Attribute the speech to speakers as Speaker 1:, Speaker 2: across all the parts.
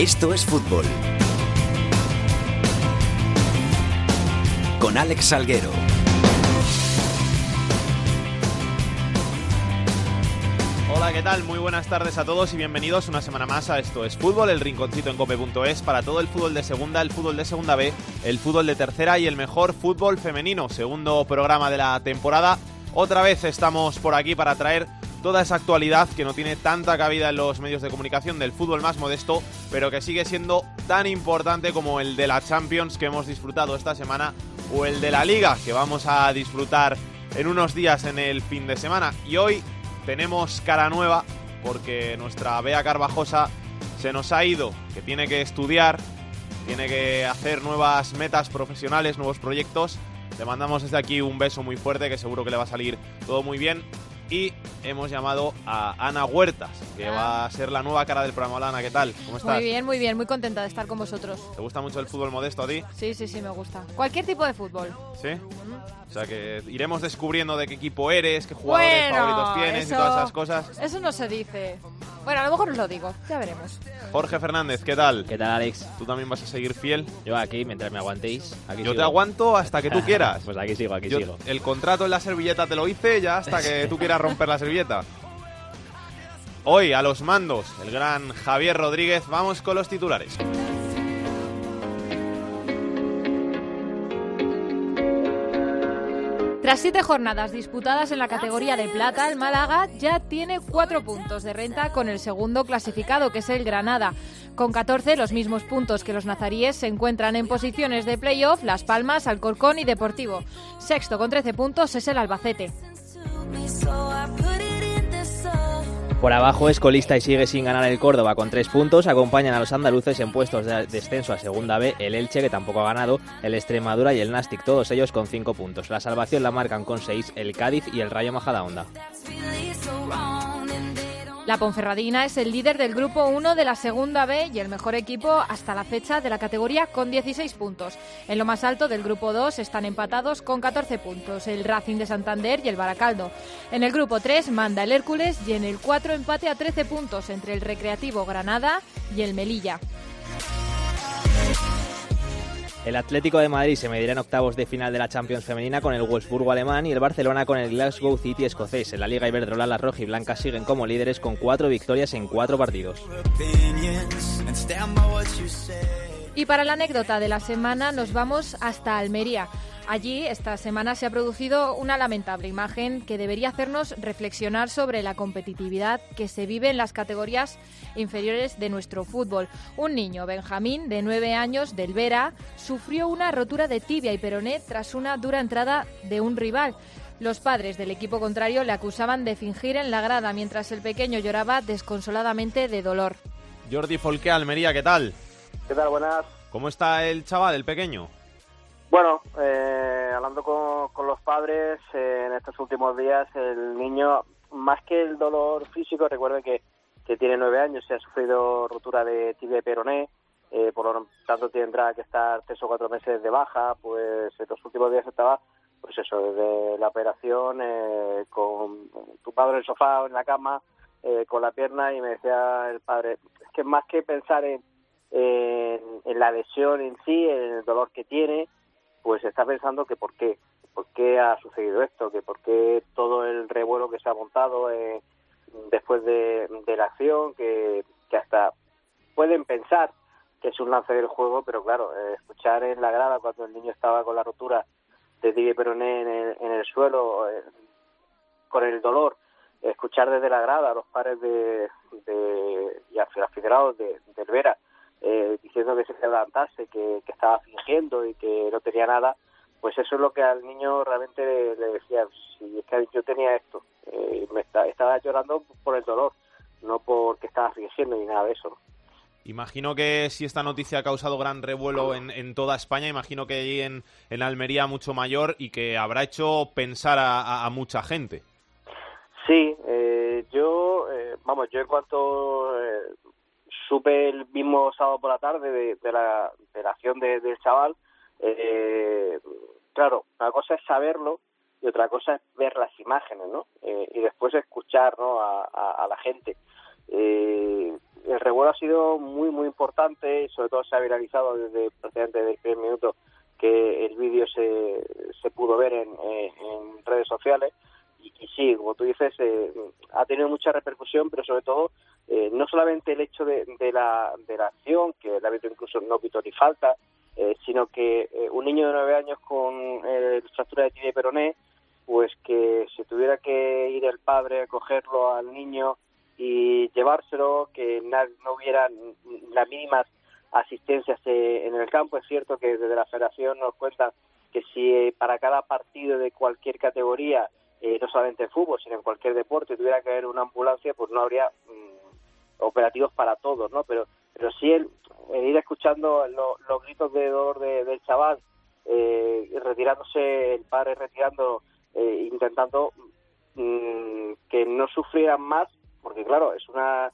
Speaker 1: Esto es fútbol. Con Alex Salguero.
Speaker 2: Hola, ¿qué tal? Muy buenas tardes a todos y bienvenidos una semana más a Esto es Fútbol, el rinconcito en cope.es para todo el fútbol de segunda, el fútbol de segunda B, el fútbol de tercera y el mejor fútbol femenino. Segundo programa de la temporada. Otra vez estamos por aquí para traer toda esa actualidad que no tiene tanta cabida en los medios de comunicación del fútbol más modesto, pero que sigue siendo tan importante como el de la Champions que hemos disfrutado esta semana o el de la Liga que vamos a disfrutar en unos días en el fin de semana. Y hoy tenemos cara nueva porque nuestra Bea Carvajosa se nos ha ido, que tiene que estudiar, tiene que hacer nuevas metas profesionales, nuevos proyectos. Le mandamos desde aquí un beso muy fuerte que seguro que le va a salir todo muy bien. Y hemos llamado a Ana Huertas, que
Speaker 3: Ah.
Speaker 2: va a ser la nueva cara del programa. Hola, Ana, ¿qué tal? ¿Cómo estás?
Speaker 3: Muy bien, muy bien, muy contenta de estar con vosotros.
Speaker 2: ¿Te gusta mucho el fútbol modesto a ti?
Speaker 3: Sí, sí, sí, me gusta. Cualquier tipo de fútbol.
Speaker 2: ¿Sí? O sea que iremos descubriendo de qué equipo eres, qué jugadores
Speaker 3: Bueno,
Speaker 2: favoritos tienes
Speaker 3: eso-
Speaker 2: y todas esas cosas.
Speaker 3: Eso no se dice. Bueno, a lo mejor os lo digo, ya veremos.
Speaker 2: Jorge Fernández, ¿qué tal?
Speaker 4: ¿Qué tal, Alex?
Speaker 2: ¿Tú también vas a seguir fiel?
Speaker 4: Yo aquí, mientras me aguantéis. Aquí
Speaker 2: Yo
Speaker 4: sigo.
Speaker 2: te aguanto hasta que tú quieras.
Speaker 4: pues aquí sigo, aquí
Speaker 2: Yo-
Speaker 4: sigo.
Speaker 2: el contrato en la servilleta te lo hice ya hasta que tú quieras romper la servilleta. Hoy a los mandos, el gran Javier Rodríguez. Vamos con los titulares.
Speaker 3: Tras siete jornadas disputadas en la categoría de plata, el Málaga ya tiene cuatro puntos de renta con el segundo clasificado, que es el Granada. Con 14, los mismos puntos que los nazaríes, se encuentran en posiciones de playoff Las Palmas, Alcorcón y Deportivo. Sexto con 13 puntos es el Albacete.
Speaker 4: Por abajo es colista y sigue sin ganar el Córdoba con tres puntos. Acompañan a los andaluces en puestos de descenso a Segunda B el Elche, que tampoco ha ganado, el Extremadura y el Nastic, todos ellos con cinco puntos. La salvación la marcan con seis el Cádiz y el Rayo Majadahonda.
Speaker 3: La Ponferradina es el líder del grupo 1 de la Segunda B y el mejor equipo hasta la fecha de la categoría con 16 puntos. En lo más alto del grupo 2 están empatados con 14 puntos el Racing de Santander y el Baracaldo. En el grupo 3 manda el Hércules y en el 4 empate a 13 puntos entre el Recreativo Granada y el Melilla.
Speaker 4: El Atlético de Madrid se medirá en octavos de final de la Champions femenina con el Wolfsburgo alemán y el Barcelona con el Glasgow City escocés. En la Liga Iberdrola las rojiblancas siguen como líderes con cuatro victorias en cuatro partidos.
Speaker 3: Y para la anécdota de la semana nos vamos hasta Almería. Allí esta semana se ha producido una lamentable imagen que debería hacernos reflexionar sobre la competitividad que se vive en las categorías inferiores de nuestro fútbol. Un niño, Benjamín, de nueve años, del Vera, sufrió una rotura de tibia y peroné tras una dura entrada de un rival. Los padres del equipo contrario le acusaban de fingir en la grada mientras el pequeño lloraba desconsoladamente de dolor.
Speaker 2: Jordi Folqué, Almería, ¿qué tal?
Speaker 5: ¿Qué tal? Buenas.
Speaker 2: ¿Cómo está el chaval, el pequeño?
Speaker 5: Bueno, eh, hablando con, con los padres eh, en estos últimos días, el niño, más que el dolor físico, recuerden que, que tiene nueve años y ha sufrido rotura de tibia y peroné, eh, por lo tanto tendrá que estar tres o cuatro meses de baja, pues en los últimos días estaba, pues eso, desde la operación, eh, con tu padre en el sofá o en la cama, eh, con la pierna, y me decía el padre, es que más que pensar en, en, en la lesión en sí, en el dolor que tiene, pues está pensando que por qué, por qué ha sucedido esto, que por qué todo el revuelo que se ha montado eh, después de, la acción, que, hasta pueden pensar que es un lance del juego, pero claro, eh, escuchar en la grada cuando el niño estaba con la rotura de y peroné en el, en el suelo, eh, con el dolor, escuchar desde la grada a los padres de, de y de, del Vera eh, diciendo que se levantase, que, que estaba fingiendo y que no tenía nada, pues eso es lo que al niño realmente le, le decía, si es que yo tenía esto, eh, me está- estaba llorando por el dolor, no porque estaba fingiendo ni nada de eso.
Speaker 2: Imagino que si esta noticia ha causado gran revuelo en, en toda España, imagino que allí en, en Almería mucho mayor y que habrá hecho pensar a, a- a mucha gente.
Speaker 5: Sí, eh, yo, eh, vamos, yo en cuanto eh, supe el mismo sábado por la tarde de, de la, de la acción de- del chaval, eh, claro, una cosa es saberlo y otra cosa es ver las imágenes, ¿no? Eh, y después escuchar, ¿no? A, la gente. Eh, el revuelo ha sido muy, muy importante sobre todo se ha viralizado desde prácticamente el primer minuto que el vídeo se, se pudo ver en redes sociales. Y, y, sí, como tú dices, eh, ha tenido mucha repercusión, pero sobre todo eh, no solamente el hecho de, de, la, de la acción, que el árbitro incluso no pitó ni falta, eh, sino que eh, un niño de nueve años con fractura de tibia y peroné, pues que se tuviera que ir el padre a cogerlo al niño y llevárselo, que no hubiera las mínimas asistencias en el campo. Es cierto que desde la federación nos cuentan que si para cada partido de cualquier categoría, eh, no solamente en fútbol, sino en cualquier deporte, tuviera que haber una ambulancia, pues no habría mmm, operativos para todos, ¿no? Pero, pero sí el, ir escuchando lo, los gritos de dolor de, del chaval, eh, retirándose, el padre retirando, eh, intentando mmm, que no sufrieran más, porque claro, es una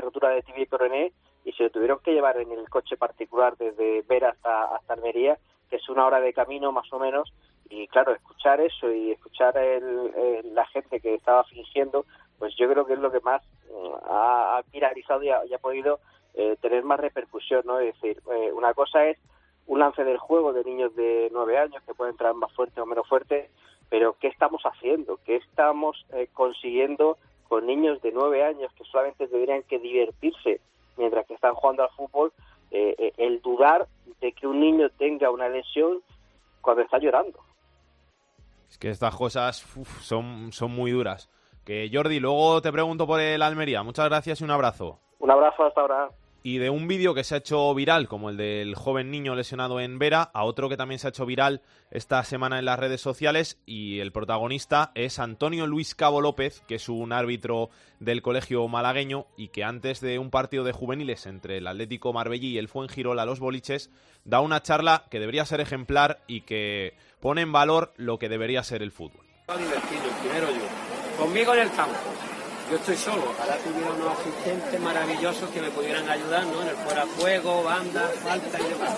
Speaker 5: rotura de tibia y peroné y se lo tuvieron que llevar en el coche particular desde Vera hasta, hasta Almería, que es una hora de camino más o menos, y claro, escuchar eso y escuchar el, la gente que estaba fingiendo, pues yo creo que es lo que más uh, ha, viralizado y ha, podido eh, tener más repercusión, ¿no? Es decir, eh, una cosa es un lance del juego de niños de nueve años que pueden entrar más fuerte o menos fuerte, pero ¿qué estamos haciendo? ¿Qué estamos eh, consiguiendo con niños de nueve años que solamente deberían que divertirse mientras que están jugando al fútbol? Eh, el dudar de que un niño tenga una lesión cuando está llorando.
Speaker 2: Es que estas cosas son, son muy duras. Que Jordi, luego te pregunto por el Almería. Muchas gracias y un abrazo.
Speaker 5: Un abrazo hasta ahora.
Speaker 2: Y de un vídeo que se ha hecho viral, como el del joven niño lesionado en Vera, a otro que también se ha hecho viral esta semana en las redes sociales, y el protagonista es Antonio Luis Cabo López, que es un árbitro del colegio malagueño y que antes de un partido de juveniles entre el Atlético Marbella y el Fuengirola Los Boliches, da una charla que debería ser ejemplar y que pone en valor lo que debería ser el fútbol.
Speaker 1: Divertido, primero yo. Conmigo en el campo. Yo estoy solo. Ojalá tuviera unos asistentes maravillosos que me pudieran ayudar, ¿no? En el fuera de juego, banda, falta y demás.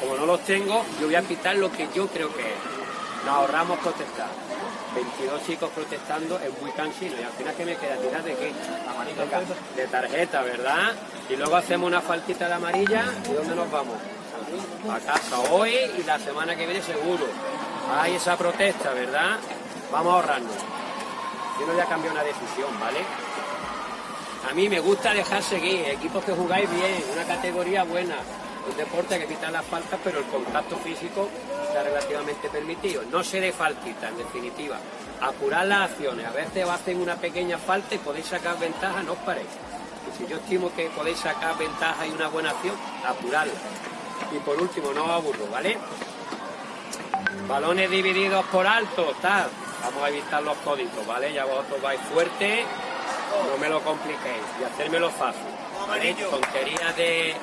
Speaker 1: Como no los tengo, yo voy a pitar lo que yo creo que es. Nos ahorramos protestar. 22 chicos protestando es muy cansino. Y al final, ¿qué me queda? ¿Tirar de qué? Amarilla. De tarjeta, ¿verdad? Y luego hacemos una faltita de amarilla. ¿Y dónde nos vamos? A casa hoy y la semana que viene seguro. Hay esa protesta, ¿verdad? Vamos a ahorrarnos. Yo no voy a una decisión, ¿vale? A mí me gusta dejar seguir, equipos que jugáis bien, una categoría buena. Un deporte que quita las faltas, pero el contacto físico está relativamente permitido. No se dé faltita, en definitiva. Apurar las acciones. A veces hacen una pequeña falta y podéis sacar ventaja, no os paréis. Y si yo estimo que podéis sacar ventaja y una buena acción, apurarla. Y por último, no os aburro, ¿vale? Balones divididos por alto, tal. Vamos a evitar los códigos, ¿vale? Ya vosotros vais fuerte, no me lo compliquéis y hacérmelo fácil. ¿vale? Tonterías de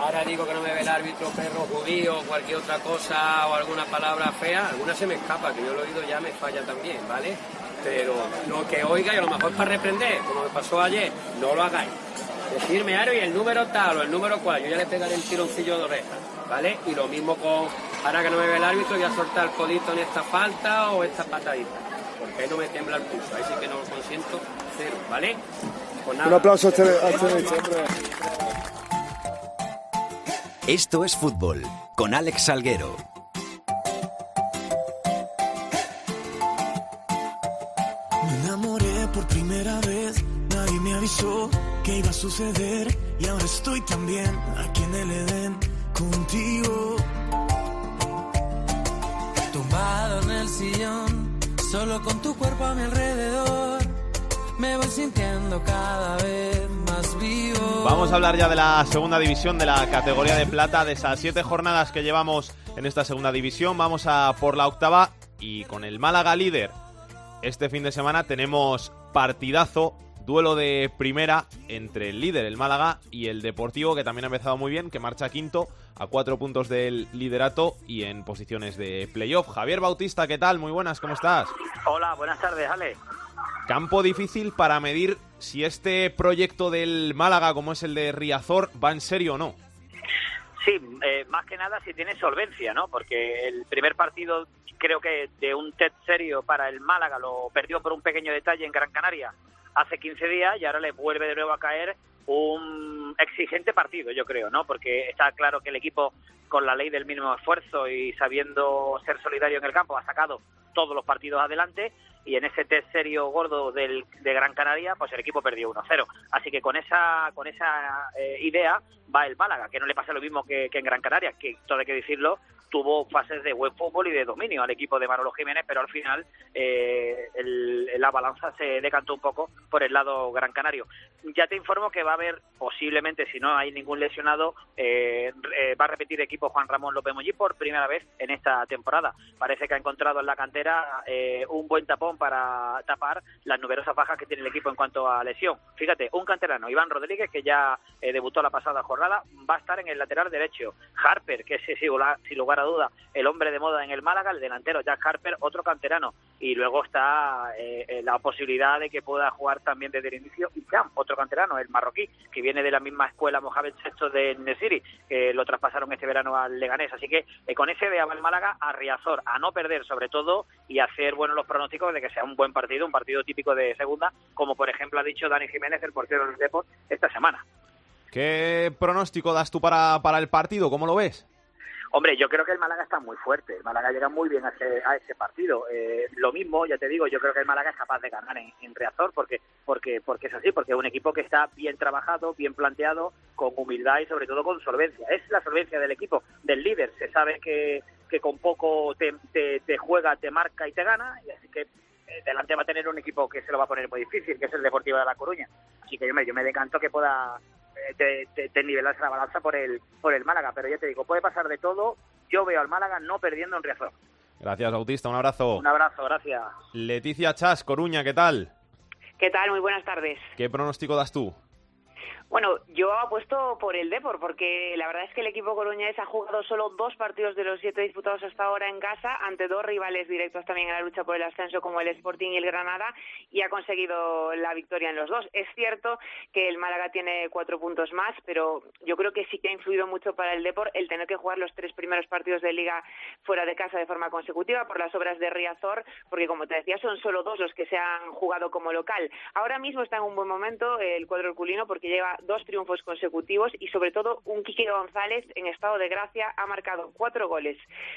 Speaker 1: ahora digo que no me ve el árbitro, perro judío, cualquier otra cosa o alguna palabra fea, alguna se me escapa, que yo lo he oído ya me falla también, ¿vale? Pero lo que oiga y a lo mejor para reprender, como me pasó ayer, no lo hagáis. Decirme, Aro, y el número tal o el número cual, yo ya le pegaré el tironcillo de oreja, ¿vale? Y lo mismo con, ahora que no me ve el árbitro, voy a soltar el codito en esta falta o esta patadita. Ahí no me tembla el pulso, ahí sí que no lo consiento, cero, ¿vale?
Speaker 6: Pues Un aplauso a este, a este hombre.
Speaker 7: Esto es fútbol, con Alex Salguero.
Speaker 8: Me enamoré por primera vez, nadie me avisó que iba a suceder y ahora estoy también aquí en el Edén contigo.
Speaker 9: Solo con tu cuerpo a mi alrededor, me voy sintiendo cada vez más vivo.
Speaker 2: Vamos a hablar ya de la segunda división, de la categoría de plata, de esas siete jornadas que llevamos en esta segunda división. Vamos a por la octava y con el Málaga líder. Este fin de semana tenemos partidazo, duelo de primera entre el líder, el Málaga, y el Deportivo, que también ha empezado muy bien, que marcha quinto a cuatro puntos del liderato y en posiciones de playoff. Javier Bautista, ¿qué tal? Muy buenas, ¿cómo estás?
Speaker 10: Hola, buenas tardes, Ale.
Speaker 2: Campo difícil para medir si este proyecto del Málaga, como es el de Riazor, va en serio o no.
Speaker 10: Sí, eh, más que nada si tiene solvencia, ¿no? Porque el primer partido, creo que de un TED serio para el Málaga, lo perdió por un pequeño detalle en Gran Canaria hace 15 días y ahora le vuelve de nuevo a caer un exigente partido, yo creo, ¿no? Porque está claro que el equipo, con la ley del mínimo esfuerzo y sabiendo ser solidario en el campo, ha sacado todos los partidos adelante y en ese test serio gordo del, de Gran Canaria, pues el equipo perdió 1-0. Así que con esa, con esa eh, idea va el Málaga, que no le pasa lo mismo que, que en Gran Canaria, que todo hay que decirlo, tuvo fases de buen fútbol y de dominio al equipo de Manolo Jiménez, pero al final eh, la balanza se decantó un poco por el lado gran canario. Ya te informo que va a haber, posiblemente, si no hay ningún lesionado, eh, eh, va a repetir equipo Juan Ramón López Mollí por primera vez en esta temporada. Parece que ha encontrado en la cantera un buen tapón para tapar las numerosas bajas que tiene el equipo en cuanto a lesión. Fíjate, un canterano, Iván Rodríguez, que ya debutó la pasada jornada, va a estar en el lateral derecho. Harper, que es sin lugar duda el hombre de moda en el Málaga, el delantero Jack Harper, otro canterano. Y luego está eh, eh, la posibilidad de que pueda jugar también desde el inicio y otro canterano, el marroquí, que viene de la misma escuela Mohamed VI de Nesiri, que lo traspasaron este verano al Leganés. Así que eh, con ese ve el Málaga a Riazor, a no perder sobre todo y hacer buenos los pronósticos de que sea un buen partido, un partido típico de segunda, como por ejemplo ha dicho Dani Jiménez, el portero del Deport, esta semana.
Speaker 2: ¿Qué pronóstico das tú para, para el partido? ¿Cómo lo ves?
Speaker 10: Hombre, yo creo que el Málaga está muy fuerte. El Málaga llega muy bien a ese, a ese partido. Eh, lo mismo, ya te digo, yo creo que el Málaga es capaz de ganar en, en, Reazor porque, porque, porque es así, porque es un equipo que está bien trabajado, bien planteado, con humildad y sobre todo con solvencia. Es la solvencia del equipo, del líder. Se sabe que, que con poco te, te, juega, te marca y te gana, y así que eh, delante va a tener un equipo que se lo va a poner muy difícil, que es el Deportivo de La Coruña. Así que yo yo me decanto que pueda te, te, nivelarse la balanza por el, por el Málaga. Pero ya te digo, puede pasar de todo. Yo veo al Málaga no perdiendo en Riazor.
Speaker 2: Gracias, Bautista. Un abrazo.
Speaker 10: Un abrazo, gracias.
Speaker 2: Leticia Chas, Coruña, ¿qué tal?
Speaker 11: ¿Qué tal? Muy buenas tardes.
Speaker 2: ¿Qué pronóstico das tú?
Speaker 11: Bueno, yo apuesto por el Depor, porque la verdad es que el equipo coruñés ha jugado solo dos partidos de los siete disputados hasta ahora en casa, ante dos rivales directos también en la lucha por el ascenso, como el Sporting y el Granada, y ha conseguido la victoria en los dos. Es cierto que el Málaga tiene cuatro puntos más, pero yo creo que sí que ha influido mucho para el Depor el tener que jugar los tres primeros partidos de Liga fuera de casa de forma consecutiva por las obras de Riazor, porque como te decía, son solo dos los que se han jugado como local. Ahora mismo está en un buen momento el cuadro herculino porque lleva dos triunfos consecutivos y sobre todo un Quique González en estado de gracia ha marcado cuatro goles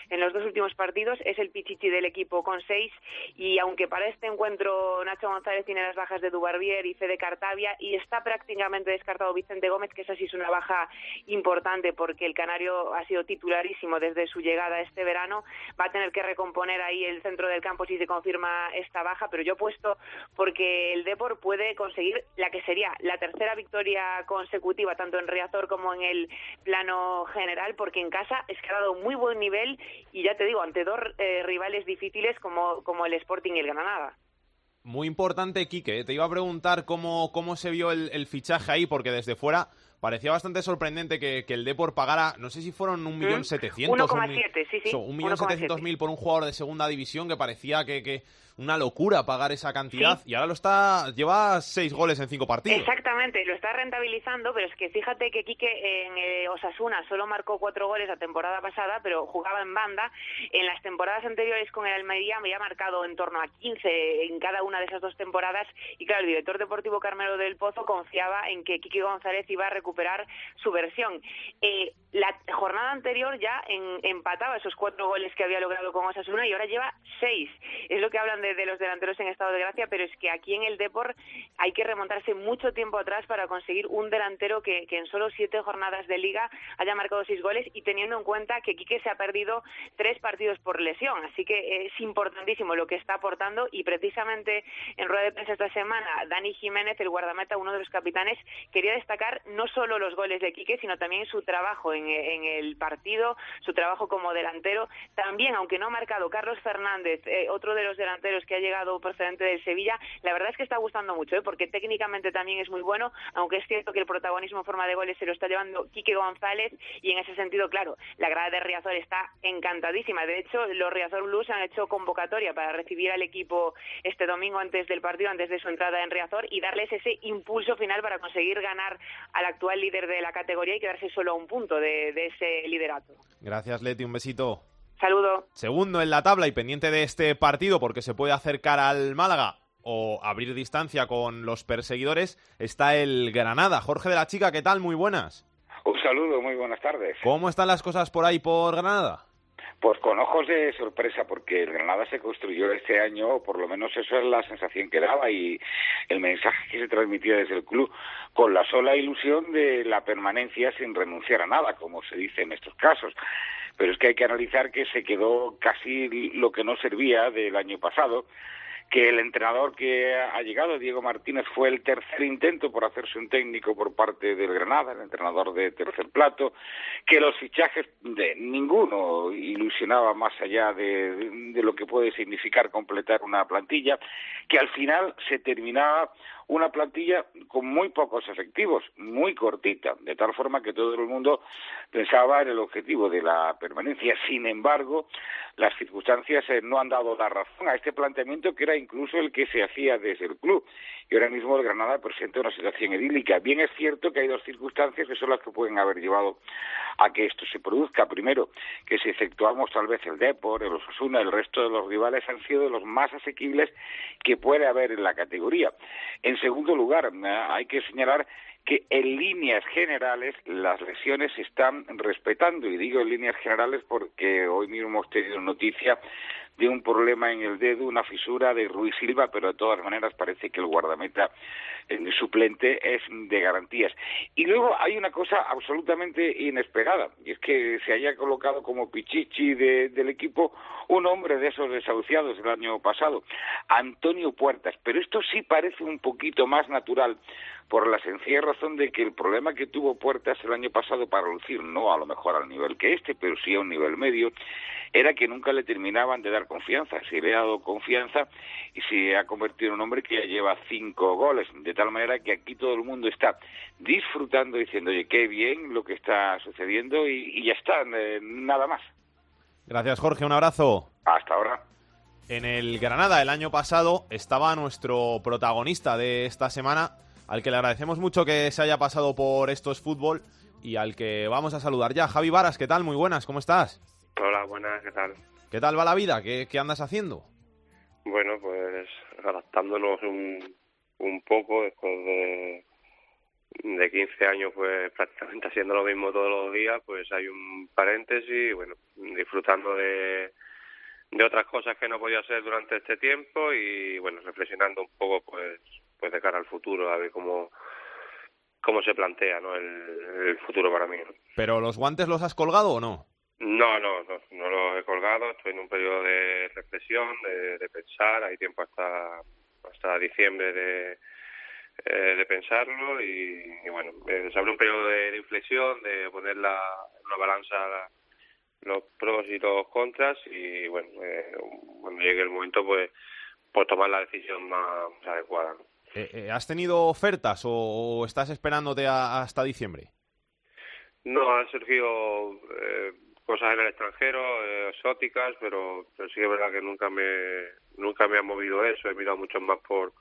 Speaker 11: en los dos últimos partidos, es el pichichi del equipo con seis y aunque para este encuentro Nacho González tiene las bajas de Dubarbier y Fede Cartavia y está prácticamente descartado Vicente Gómez, que esa sí es una baja importante porque el Canario ha sido titularísimo desde su llegada este verano, va a tener que recomponer ahí el centro del campo si se confirma esta baja, pero yo he puesto porque el Depor puede conseguir la que sería la tercera victoria consecutiva, tanto en Riazor como en el plano general, porque en casa es que ha dado muy buen nivel y ya te digo, ante dos eh, rivales difíciles como, como el Sporting y el Granada.
Speaker 2: Muy importante, Quique. Te iba a preguntar cómo, cómo se vio el, el fichaje ahí, porque desde fuera parecía bastante sorprendente que, que el Depor pagara, no sé si fueron un millón ¿Mm? setecientos.
Speaker 11: 1,7, sí, sí.
Speaker 2: Un millón setecientos mil por un jugador de segunda división que parecía que, que una locura pagar esa cantidad y ahora lo está lleva seis goles en cinco partidos.
Speaker 11: Exactamente, lo está rentabilizando, pero es que fíjate que Quique en eh, Osasuna solo marcó cuatro goles la temporada pasada, pero jugaba en banda. En las temporadas anteriores con el Almería me había marcado en torno a 15 en cada una de esas dos temporadas y claro, el director deportivo Carmelo del Pozo confiaba en que Quique González iba a recuperar su versión. Eh, la jornada anterior ya empataba esos cuatro goles que había logrado con Osasuna y ahora lleva seis. Es lo que hablan de, los delanteros en estado de gracia, pero es que aquí en el Depor hay que remontarse mucho tiempo atrás para conseguir un delantero que, en solo siete jornadas de liga haya marcado seis goles y teniendo en cuenta que Quique se ha perdido tres partidos por lesión. Así que es importantísimo lo que está aportando y precisamente en rueda de prensa esta semana Dani Jiménez, el guardameta, uno de los capitanes, quería destacar no solo los goles de Quique, sino también su trabajo en en, el partido, su trabajo como delantero. También, aunque no ha marcado Carlos Fernández, eh, otro de los delanteros que ha llegado procedente del Sevilla, la verdad es que está gustando mucho, ¿eh? porque técnicamente también es muy bueno, aunque es cierto que el protagonismo en forma de goles se lo está llevando Quique González y en ese sentido, claro, la grada de Riazor está encantadísima. De hecho, los Riazor Blues han hecho convocatoria para recibir al equipo este domingo antes del partido, antes de su entrada en Riazor y darles ese impulso final para conseguir ganar al actual líder de la categoría y quedarse solo a un punto de de, ese liderato.
Speaker 2: Gracias, Leti. Un besito.
Speaker 11: Saludo.
Speaker 2: Segundo en la tabla y pendiente de este partido porque se puede acercar al Málaga o abrir distancia con los perseguidores está el Granada. Jorge de la Chica, ¿qué tal? Muy buenas.
Speaker 12: Un saludo, muy buenas tardes.
Speaker 2: ¿Cómo están las cosas por ahí por Granada?
Speaker 12: Pues con ojos de sorpresa, porque el Granada se construyó este año, por lo menos eso es la sensación que daba y el mensaje que se transmitía desde el club, con la sola ilusión de la permanencia sin renunciar a nada, como se dice en estos casos. Pero es que hay que analizar que se quedó casi lo que no servía del año pasado, que el entrenador que ha llegado, Diego Martínez, fue el tercer intento por hacerse un técnico por parte del Granada, el entrenador de tercer plato, que los fichajes de ninguno ilusionaba más allá de, de lo que puede significar completar una plantilla, que al final se terminaba una plantilla con muy pocos efectivos, muy cortita, de tal forma que todo el mundo pensaba en el objetivo de la permanencia. Sin embargo, las circunstancias eh, no han dado la razón a este planteamiento que era incluso el que se hacía desde el club. Y ahora mismo el Granada presenta una situación idílica. Bien es cierto que hay dos circunstancias que son las que pueden haber llevado a que esto se produzca. Primero, que si efectuamos tal vez el Depor, el Osasuna, el resto de los rivales han sido los más asequibles que puede haber en la categoría. Segundo lugar, hay que señalar que en líneas generales las lesiones se están respetando y digo en líneas generales porque hoy mismo hemos tenido noticia de un problema en el dedo, una fisura de Ruiz Silva, pero de todas maneras parece que el guardameta el suplente es de garantías. Y luego hay una cosa absolutamente inesperada, y es que se haya colocado como pichichi del equipo un hombre de esos desahuciados el año pasado, Antonio Puertas, pero esto sí parece un poquito más natural por la sencilla razón de que el problema que tuvo Puertas el año pasado para lucir, no a lo mejor al nivel que este, pero sí a un nivel medio, era que nunca le terminaban de dar confianza. Se le ha dado confianza y se ha convertido en un hombre que ya lleva cinco goles, de tal manera que aquí todo el mundo está disfrutando, diciendo, oye, qué bien lo que está sucediendo y, ya está, eh, nada más.
Speaker 2: Gracias, Jorge, un abrazo.
Speaker 12: Hasta ahora.
Speaker 2: En el Granada el año pasado estaba nuestro protagonista de esta semana, al que le agradecemos mucho que se haya pasado por estos fútbol y al que vamos a saludar ya. Javi Varas, ¿qué tal? Muy buenas, ¿cómo estás?
Speaker 13: Hola, buenas, ¿qué tal?
Speaker 2: ¿Qué tal va la vida? ¿Qué, andas haciendo?
Speaker 13: Bueno, pues adaptándonos un, un poco después de, de 15 años, pues prácticamente haciendo lo mismo todos los días, pues hay un paréntesis, bueno, disfrutando de, de otras cosas que no podía hacer durante este tiempo y bueno, reflexionando un poco pues pues de cara al futuro, a ver cómo, cómo se plantea ¿no? el, futuro para mí.
Speaker 2: ¿Pero los guantes los has colgado o no?
Speaker 13: No, no, no, los he colgado, estoy en un periodo de reflexión, de, pensar, hay tiempo hasta, hasta diciembre de, eh, de pensarlo y, bueno, eh, se abre un periodo de, inflexión, de poner la, en una balanza los pros y los contras y bueno, eh, cuando llegue el momento pues, pues tomar la decisión más, adecuada.
Speaker 2: Eh, eh, ¿Has tenido ofertas o, estás esperándote hasta diciembre?
Speaker 13: No, han surgido eh, cosas en el extranjero, exóticas, pero, sí es verdad que nunca me nunca me ha movido eso. He mirado mucho más por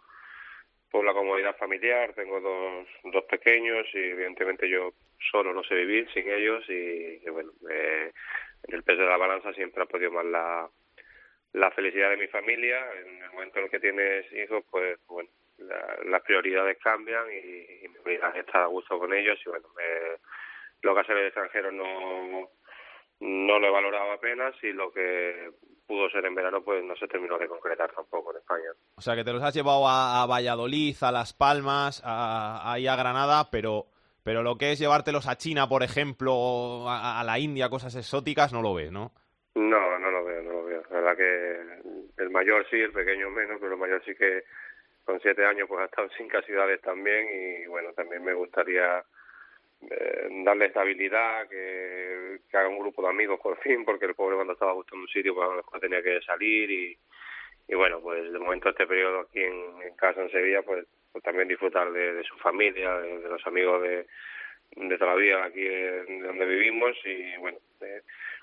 Speaker 13: por la comodidad familiar. Tengo dos, dos pequeños y evidentemente yo solo no sé vivir sin ellos y, bueno, en el peso de la balanza siempre ha podido más la, la felicidad de mi familia. En el momento en el que tienes hijos, pues bueno, las prioridades cambian y, mi vida está a gusto con ellos y bueno, lo que hace el extranjero no, no lo he valorado apenas y lo que pudo ser en verano pues no se terminó de concretar tampoco en España.
Speaker 2: O sea que te los has llevado a, Valladolid, a Las Palmas, a, ahí a Granada, pero pero lo que es llevártelos a China, por ejemplo, a, la India, cosas exóticas, no lo ves, ¿no?
Speaker 13: No, no lo veo, no lo veo. La verdad que el mayor sí, el pequeño menos, pero el mayor sí que con siete años pues ha estado en cinco ciudades también y bueno, también me gustaría eh, darle estabilidad, que, haga un grupo de amigos por fin, porque el pobre cuando estaba buscando un sitio pues a lo mejor tenía que salir y, y bueno, pues de momento este periodo aquí en, casa en Sevilla pues, pues también disfrutar de, su familia, de, los amigos de, de toda la vida aquí en, donde vivimos y bueno,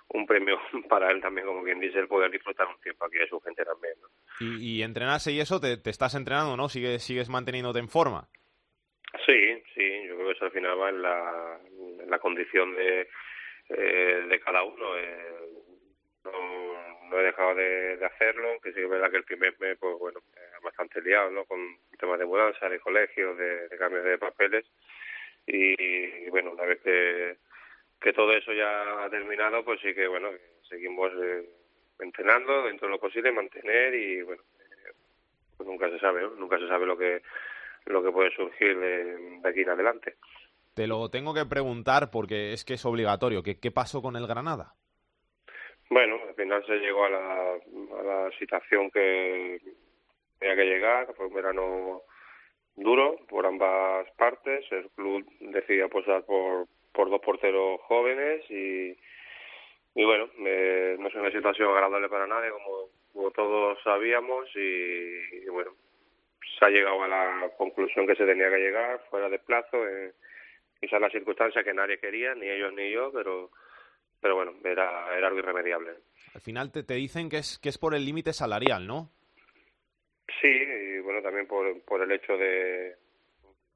Speaker 13: un premio para él también, como quien dice, el poder disfrutar un tiempo aquí de su gente también.
Speaker 2: Y, y entrenarse y eso, te, te estás entrenando, ¿no? ¿Sigues, ¿Sigues manteniéndote en forma?
Speaker 13: Sí, sí, yo creo que eso al final va en la, condición de, eh, de cada uno. Eh, no, no he dejado de, hacerlo, que sí que es verdad que el primer mes, pues bueno, bastante liado, ¿no? Con temas de mudanza, de colegios, de, cambios de papeles. Y, bueno, una vez que, que todo eso ya ha terminado, pues sí que, bueno, seguimos eh, entrenando dentro de lo posible, mantener y, bueno, eh, pues nunca se sabe, ¿no? Nunca se sabe lo que, lo que puede surgir de, aquí en adelante.
Speaker 2: Te lo tengo que preguntar porque es que es obligatorio. ¿Qué, qué pasó con el Granada?
Speaker 13: Bueno, al final se llegó a la, a la situación que tenía que llegar. Fue un verano duro por ambas partes. El club decidió apostar por, por dos porteros jóvenes y, y bueno, no es una situación agradable para nadie, como, como todos sabíamos. Y, bueno, se ha llegado a la conclusión que se tenía que llegar, fuera de plazo. Eh, quizás la circunstancia que nadie quería, ni ellos ni yo, pero pero bueno, era, era algo irremediable.
Speaker 2: Al final te, te dicen que es, que es por el límite salarial, ¿no?
Speaker 13: Sí, y bueno, también por, por el hecho de,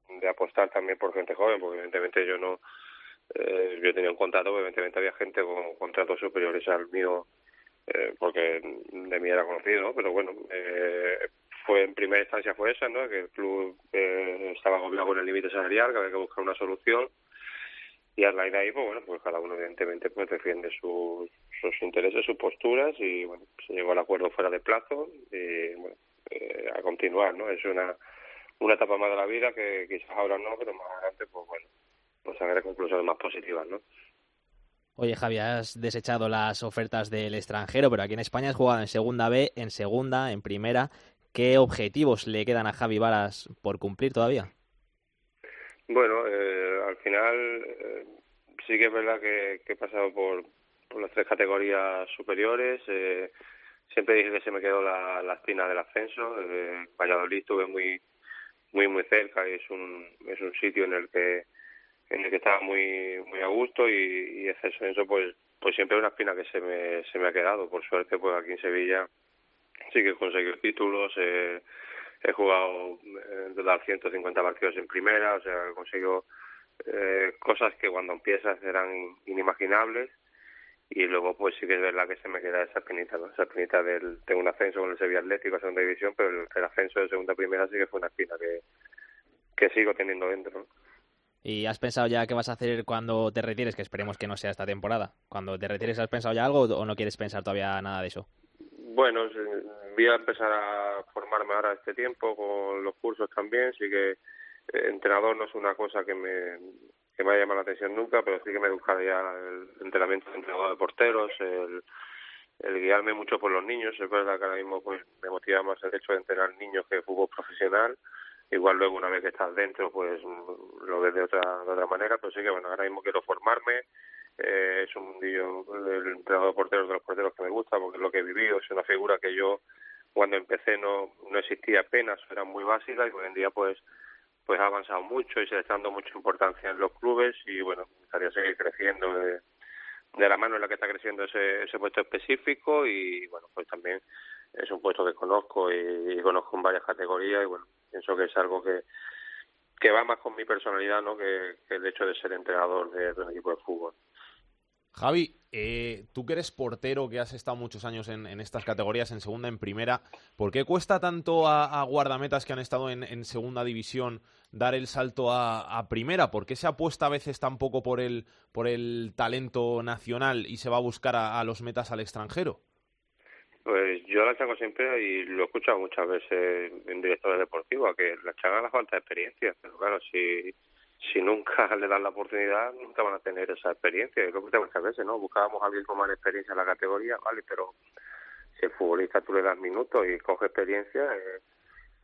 Speaker 13: de apostar también por gente joven, porque evidentemente yo no, eh, yo tenía un contrato, evidentemente había gente con contratos superiores al mío, eh, porque de mí era conocido, pero bueno, eh, fue en primera instancia fue esa, ¿no? Que el club eh, estaba agobiado con el límite salarial, que había que buscar una solución y a raíz ahí pues bueno pues cada uno evidentemente pues defiende sus, sus intereses sus posturas y bueno se llegó al acuerdo fuera de plazo y bueno eh, a continuar no es una una etapa más de la vida que quizás ahora no pero más adelante pues bueno pues habrá conclusiones más positivas no
Speaker 4: Oye, Javi, has desechado las ofertas del extranjero, pero aquí en España has jugado en Segunda B, en Segunda, en Primera. ¿Qué objetivos le quedan a Javi Varas por cumplir todavía?
Speaker 13: Bueno, eh, al final eh, sí que es verdad que, he pasado por, por las tres categorías superiores. Eh, siempre dije que se me quedó la, la espina del ascenso. Eh, Valladolid estuve muy muy muy cerca y es un es un sitio en el que en el que estaba muy muy a gusto y, y ese ascenso pues pues siempre es una espina que se me se me ha quedado. Por suerte pues aquí en Sevilla sí que he conseguido títulos. Eh, he jugado eh, en total 150 partidos en primera, o sea, he conseguido eh, cosas que cuando empiezas eran inimaginables y luego pues sí que es verdad que se me queda esa espinita, ¿no? Esa espinita del, tengo un ascenso con el Sevilla Atlético a segunda división, pero el, ascenso de segunda a primera sí que fue una espina que, que sigo teniendo dentro,
Speaker 4: ¿Y has pensado ya qué vas a hacer cuando te retires? Que esperemos que no sea esta temporada. Cuando te retires, ¿has pensado ya algo o no quieres pensar todavía nada de eso?
Speaker 13: Bueno, voy a empezar a formarme ahora este tiempo con los cursos también, sí que eh, entrenador no es una cosa que me, que me haya llamado la atención nunca, pero sí que me he ya el entrenamiento de entrenador de porteros, el, el guiarme mucho por los niños, es verdad que ahora mismo pues me motiva más el hecho de entrenar niños que fútbol profesional, igual luego una vez que estás dentro pues lo ves de otra, de otra manera, pero sí que bueno, ahora mismo quiero formarme, eh, es un mundillo del entrenador de porteros de los porteros que me gusta porque es lo que he vivido, es una figura que yo cuando empecé no, no existía apenas, era muy básica y hoy en día pues pues ha avanzado mucho y se está dando mucha importancia en los clubes. Y bueno, gustaría seguir creciendo de, de la mano en la que está creciendo ese, ese puesto específico. Y bueno, pues también es un puesto que conozco y, conozco en varias categorías. Y bueno, pienso que es algo que que va más con mi personalidad ¿no? que, el hecho de ser entrenador de un equipo de fútbol.
Speaker 2: Javi, eh, tú que eres portero, que has estado muchos años en, estas categorías, en segunda, en primera, ¿por qué cuesta tanto a, guardametas que han estado en, segunda división dar el salto a, primera? ¿Por qué se apuesta a veces tan poco por el, por el talento nacional y se va a buscar a, los metas al extranjero?
Speaker 13: Pues yo la chaco siempre y lo he escuchado muchas veces en directores deportivos, que la chaga la falta de experiencia, pero claro, si si nunca le dan la oportunidad, nunca van a tener esa experiencia. Es lo que muchas veces, ¿no? Buscábamos a alguien con más experiencia en la categoría, vale, pero si el futbolista tú le das minutos y coge experiencia, eh,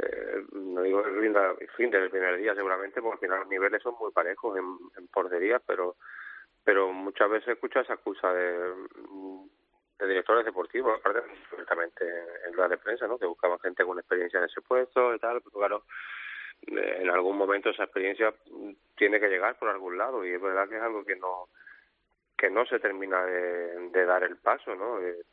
Speaker 13: eh, no digo el fin del primer día seguramente, porque al final los niveles son muy parejos en, en portería, pero pero muchas veces escucho esa excusa de, directores deportivos, aparte en, en de prensa, ¿no? Que buscaban gente con experiencia en ese puesto y tal, pero claro, en algún momento esa experiencia tiene que llegar por algún lado y es verdad que es algo que no que no se termina de, dar el paso, ¿no? Eh,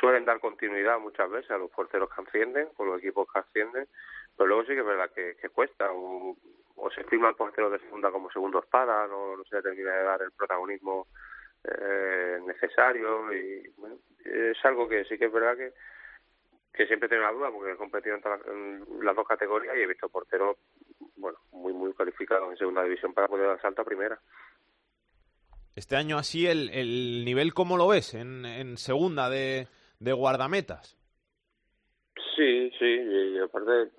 Speaker 13: suelen dar continuidad muchas veces a los porteros que ascienden, o los equipos que ascienden, pero luego sí que es verdad que, cuesta, o, o se firma el portero de segunda como segundo espada, no, no se termina de dar el protagonismo eh, necesario y bueno, es algo que sí que es verdad que que siempre tengo la duda porque he competido en, las dos categorías y he visto porteros bueno muy muy cualificados en segunda división para poder dar salto a primera.
Speaker 2: Este año así el, el nivel cómo lo ves en, en segunda de, de guardametas.
Speaker 13: Sí sí y aparte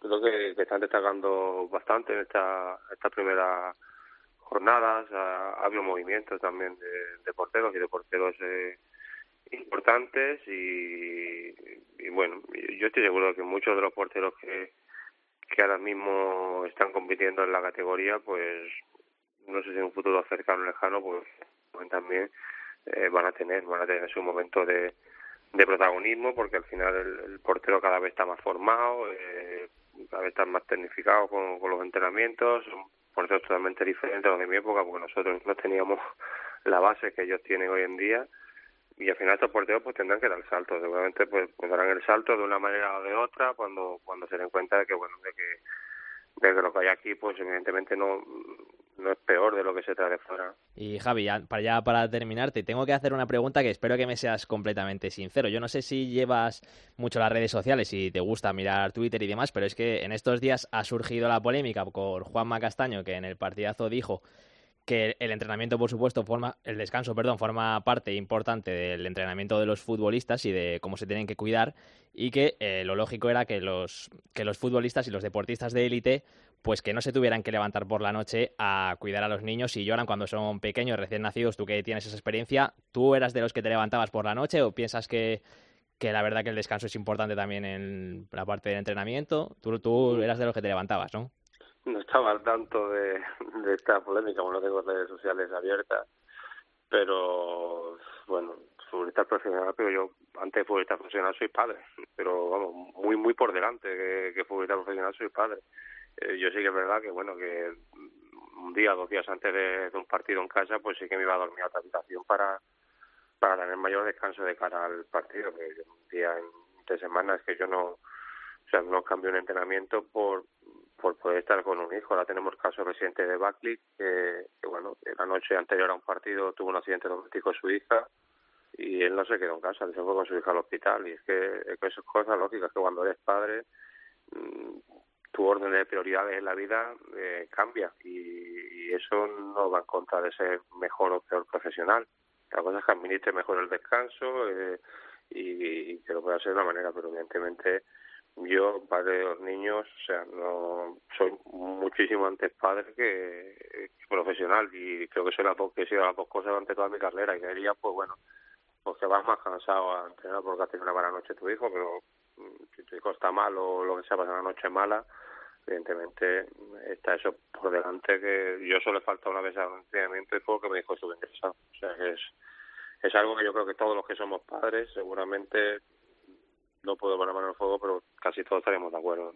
Speaker 13: creo que, que están destacando bastante en esta esta primera jornadas, ha, habido movimientos también de, porteros y de porteros eh, importantes y, bueno, yo estoy seguro de que muchos de los porteros que, que ahora mismo están compitiendo en la categoría, pues no sé si en un futuro cercano o lejano, pues, pues también eh, van a tener, van a tener su momento de, de protagonismo porque al final el, portero cada vez está más formado, eh, cada vez está más tecnificado con, con los entrenamientos, por eso es totalmente diferente a lo de mi época, porque nosotros no teníamos la base que ellos tienen hoy en día y al final estos porteros pues tendrán que dar el salto, seguramente pues, pues, darán el salto de una manera o de otra cuando cuando se den cuenta de que bueno de que de que lo que hay aquí pues evidentemente no no es peor de lo que se trae de fuera.
Speaker 4: Y Javi, para, ya para terminar, te tengo que hacer una pregunta que espero que me seas completamente sincero. Yo no sé si llevas mucho las redes sociales y te gusta mirar Twitter y demás, pero es que en estos días ha surgido la polémica por Juanma Castaño, que en el partidazo dijo que el entrenamiento, por supuesto, forma, el descanso, perdón, forma parte importante del entrenamiento de los futbolistas y de cómo se tienen que cuidar y que eh, lo lógico era que los, que los futbolistas y los deportistas de élite pues que no se tuvieran que levantar por la noche a cuidar a los niños y lloran cuando son pequeños, recién nacidos, tú que tienes esa experiencia, ¿tú eras de los que te levantabas por la noche o piensas que, que la verdad que el descanso es importante también en la parte del entrenamiento? Tú, tú eras de los que te levantabas, ¿no?
Speaker 13: No estaba al tanto de, de esta polémica, como no tengo redes sociales abiertas, pero bueno, futbolista profesional, pero yo antes de futbolista profesional soy padre, pero vamos, muy muy por delante que, que futbolista profesional soy padre. Eh, yo sí que es verdad que, bueno, que un día, dos días antes de, un partido en casa, pues sí que me iba a dormir a otra habitación para, para tener mayor descanso de cara al partido, que un día en tres semanas que yo no, o sea, no cambio un entrenamiento por, por poder estar con un hijo. Ahora tenemos caso reciente de Buckley, que, que, bueno, la noche anterior a un partido tuvo un accidente doméstico su hija y él no se quedó en casa, se fue con su hija al hospital. Y es que, es que eso es cosa lógica, que cuando eres padre mm, tu orden de prioridades en la vida eh, cambia y, eso no va en contra de ser mejor o peor profesional. La cosa es que administre mejor el descanso eh, y, que lo pueda hacer de una manera, pero evidentemente yo, padre de los niños, o sea, no soy muchísimo antes padre que, profesional y creo que soy la que he sido las dos cosas durante toda mi carrera y diría, pues bueno, pues que vas más cansado a entrenar porque has tenido una mala noche tu hijo, pero mm, si tu hijo está mal o lo que sea, pasa una noche mala, evidentemente está eso por delante que yo solo le falta una vez al entrenamiento y fue que me dijo su ingresado. O sea que es, es algo que yo creo que todos los que somos padres seguramente no puedo poner mano en el fuego, pero casi todos estaríamos de acuerdo.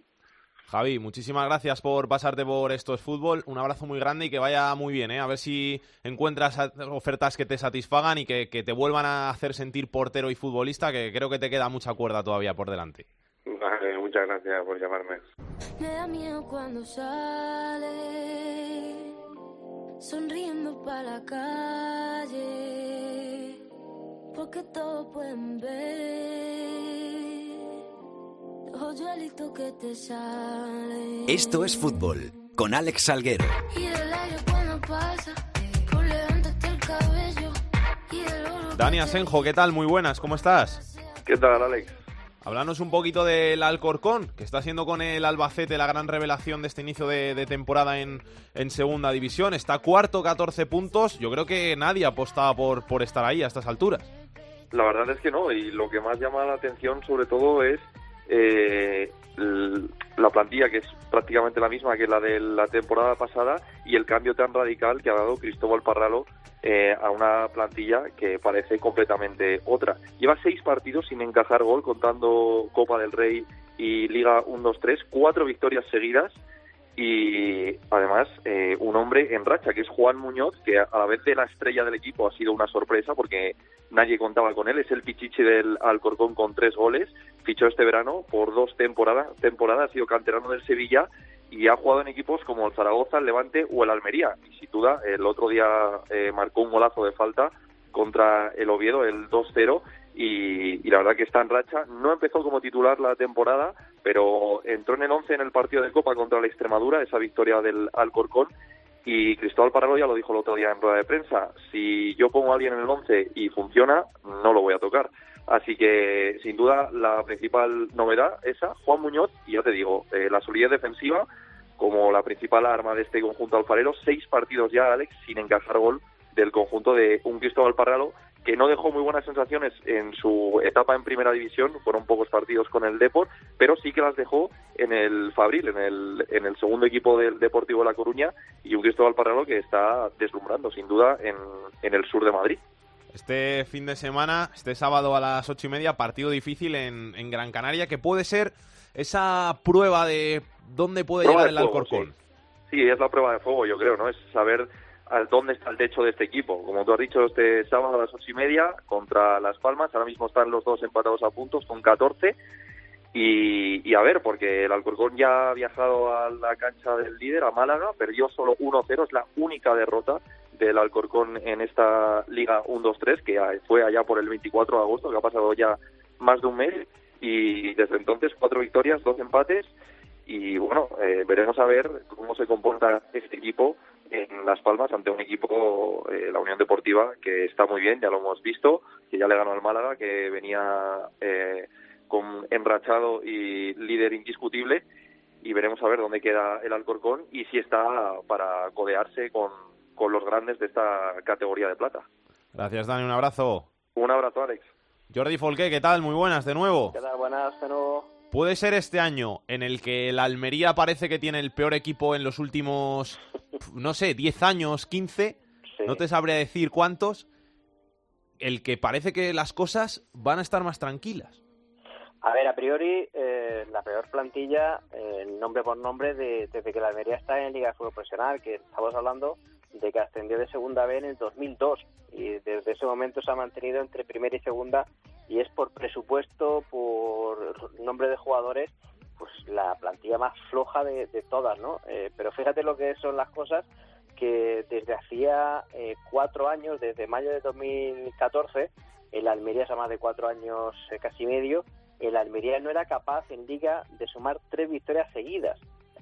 Speaker 2: Javi, muchísimas gracias por pasarte por estos fútbol. Un abrazo muy grande y que vaya muy bien. ¿eh? A ver si encuentras ofertas que te satisfagan y que, que te vuelvan a hacer sentir portero y futbolista, que creo que te queda mucha cuerda todavía por delante.
Speaker 13: Vale, muchas gracias por llamarme.
Speaker 14: Me da miedo cuando sale, sonriendo para la calle, porque todos pueden ver.
Speaker 7: Esto es fútbol, con Alex Salguero.
Speaker 2: Dani Asenjo, ¿qué tal? Muy buenas, ¿cómo estás?
Speaker 13: ¿Qué tal, Alex?
Speaker 2: Háblanos un poquito del Alcorcón, que está siendo con el Albacete la gran revelación de este inicio de, temporada en, Segunda División. Está cuarto, 14 puntos. Yo creo que nadie apostaba por, por estar ahí a estas alturas.
Speaker 15: La verdad es que no, y lo que más llama la atención sobre todo es eh, la plantilla que es prácticamente la misma que la de la temporada pasada y el cambio tan radical que ha dado Cristóbal Parralo eh, a una plantilla que parece completamente otra. Lleva seis partidos sin encajar gol, contando Copa del Rey y Liga 1-2-3, cuatro victorias seguidas y además eh, un hombre en racha que es Juan Muñoz que a la vez de la estrella del equipo ha sido una sorpresa porque nadie contaba con él. Es el pichichi del Alcorcón con tres goles. Fichó este verano por dos temporadas temporadas ha sido canterano del Sevilla y ha jugado en equipos como el Zaragoza, el Levante o el Almería. Y sin duda, el otro día eh, marcó un golazo de falta contra el Oviedo, el 2-0, y, la verdad que está en racha. No empezó como titular la temporada, pero entró en el 11 en el partido de Copa contra la Extremadura, esa victoria del Alcorcón, y Cristóbal Parralo ya lo dijo el otro día en rueda de prensa, si yo pongo a alguien en el 11 y funciona, no lo voy a tocar. Así que, sin duda, la principal novedad, esa, Juan Muñoz, y ya te digo, eh, la solidez defensiva como la principal arma de este conjunto alfarero, seis partidos ya, Alex, sin encajar gol del conjunto de un Cristóbal Parralo que no dejó muy buenas sensaciones en su etapa en primera división, fueron pocos partidos con el Deport, pero sí que las dejó en el Fabril, en el, en el segundo equipo del Deportivo de La Coruña, y un Cristóbal Parralo que está deslumbrando, sin duda, en, en el sur de Madrid.
Speaker 2: Este fin de semana, este sábado a las ocho y media, partido difícil en, en Gran Canaria, que puede ser esa prueba de dónde puede llegar el Alcorcón.
Speaker 15: Sí. sí. es la prueba de fuego, yo creo, ¿no? Es saber dónde está el techo de este equipo. Como tú has dicho, este sábado a las ocho y media contra Las Palmas, ahora mismo están los dos empatados a puntos con 14. Y, y a ver, porque el Alcorcón ya ha viajado a la cancha del líder, a Málaga, perdió solo 1-0, es la única derrota del Alcorcón en esta Liga 1-2-3, que fue allá por el 24 de agosto, que ha pasado ya más de un mes. Y desde entonces, cuatro victorias, dos empates. Y bueno, eh, veremos a ver cómo se comporta este equipo en Las Palmas ante un equipo, eh, la Unión Deportiva, que está muy bien, ya lo hemos visto, que ya le ganó al Málaga, que venía eh, con enrachado y líder indiscutible, y veremos a ver dónde queda el Alcorcón y si está para codearse con, con los grandes de esta categoría de plata.
Speaker 2: Gracias, Dani, un abrazo.
Speaker 15: Un abrazo, Alex.
Speaker 2: Jordi Folqué, ¿qué tal? Muy buenas, de nuevo.
Speaker 5: ¿Qué tal? Buenas, de nuevo.
Speaker 2: ¿Puede ser este año en el que el Almería parece que tiene el peor equipo en los últimos, no sé, 10 años, 15? No te sabría decir cuántos. El que parece que las cosas van a estar más tranquilas.
Speaker 5: A ver, a priori, eh, la peor plantilla, eh, nombre por nombre, de, desde que la Almería está en Liga de Fútbol Profesional, que estamos hablando de que ascendió de segunda B en el 2002 y desde ese momento se ha mantenido entre primera y segunda y es por presupuesto, por nombre de jugadores, pues la plantilla más floja de, todas, ¿no? Eh, pero fíjate lo que son las cosas que desde hacía eh, cuatro años, desde mayo de 2014, el Almería, hace más de cuatro años eh, casi medio, el Almería no era capaz en liga de sumar tres victorias seguidas.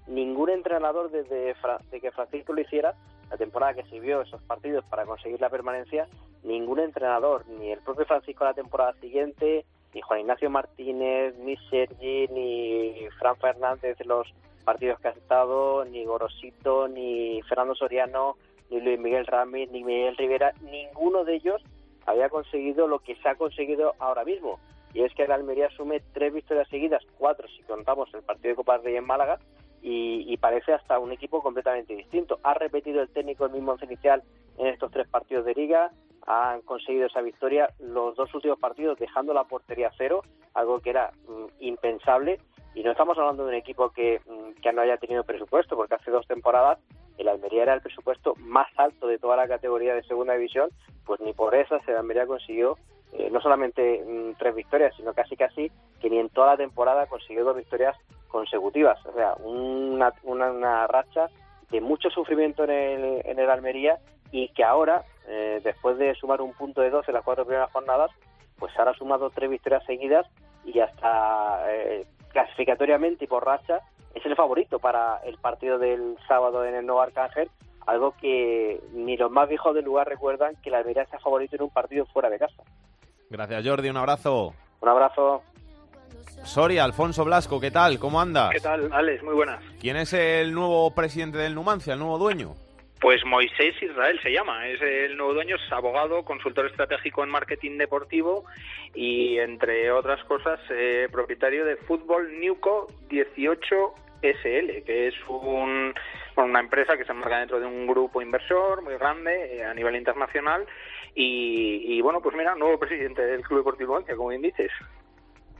Speaker 5: Ningún entrenador desde de que Francisco lo hiciera la temporada que sirvió esos partidos para conseguir la permanencia, ningún entrenador, ni el propio Francisco la temporada siguiente, ni Juan Ignacio Martínez, ni Sergi, ni Fran Fernández los partidos que ha estado, ni Gorosito, ni Fernando Soriano, ni Luis Miguel Ramírez, ni Miguel Rivera, ninguno de ellos había conseguido lo que se ha conseguido ahora mismo. Y es que el Almería asume tres victorias seguidas, cuatro si contamos el partido de Copa del Rey en Málaga, y, parece hasta un equipo completamente distinto. Ha repetido el técnico el mismo once inicial en estos tres partidos de liga, han conseguido esa victoria los dos últimos partidos dejando la portería cero, algo que era mm, impensable. Y no estamos hablando de un equipo que, mm, que no haya tenido presupuesto, porque hace dos temporadas el Almería era el presupuesto más alto de toda la categoría de segunda división, pues ni por eso el Almería consiguió eh, no solamente mm, tres victorias, sino casi casi que ni en toda la temporada consiguió dos victorias consecutivas. O sea, una, una, racha de mucho sufrimiento en el, en el Almería y que ahora, eh, después de sumar un punto de dos en las cuatro primeras jornadas, pues ahora ha sumado tres victorias seguidas y hasta eh, clasificatoriamente y por racha es el favorito para el partido del sábado en el Nuevo Arcángel, algo que ni los más viejos del lugar recuerdan que la Almería sea favorito en un partido fuera de casa.
Speaker 2: Gracias Jordi, un abrazo.
Speaker 5: Un abrazo.
Speaker 2: Soria, Alfonso Blasco, ¿qué tal? ¿Cómo andas?
Speaker 16: ¿Qué tal, Alex? Muy buenas.
Speaker 2: ¿Quién es el nuevo presidente del Numancia, el nuevo dueño?
Speaker 16: Pues Moisés Israel se llama, es el nuevo dueño, es abogado, consultor estratégico en marketing deportivo y, entre otras cosas, eh, propietario de Fútbol Newco 18 SL, que es un, una empresa que se enmarca dentro de un grupo inversor muy grande eh, a nivel internacional. Y, bueno, pues mira, nuevo presidente del Club Deportivo Numancia, como bien dices.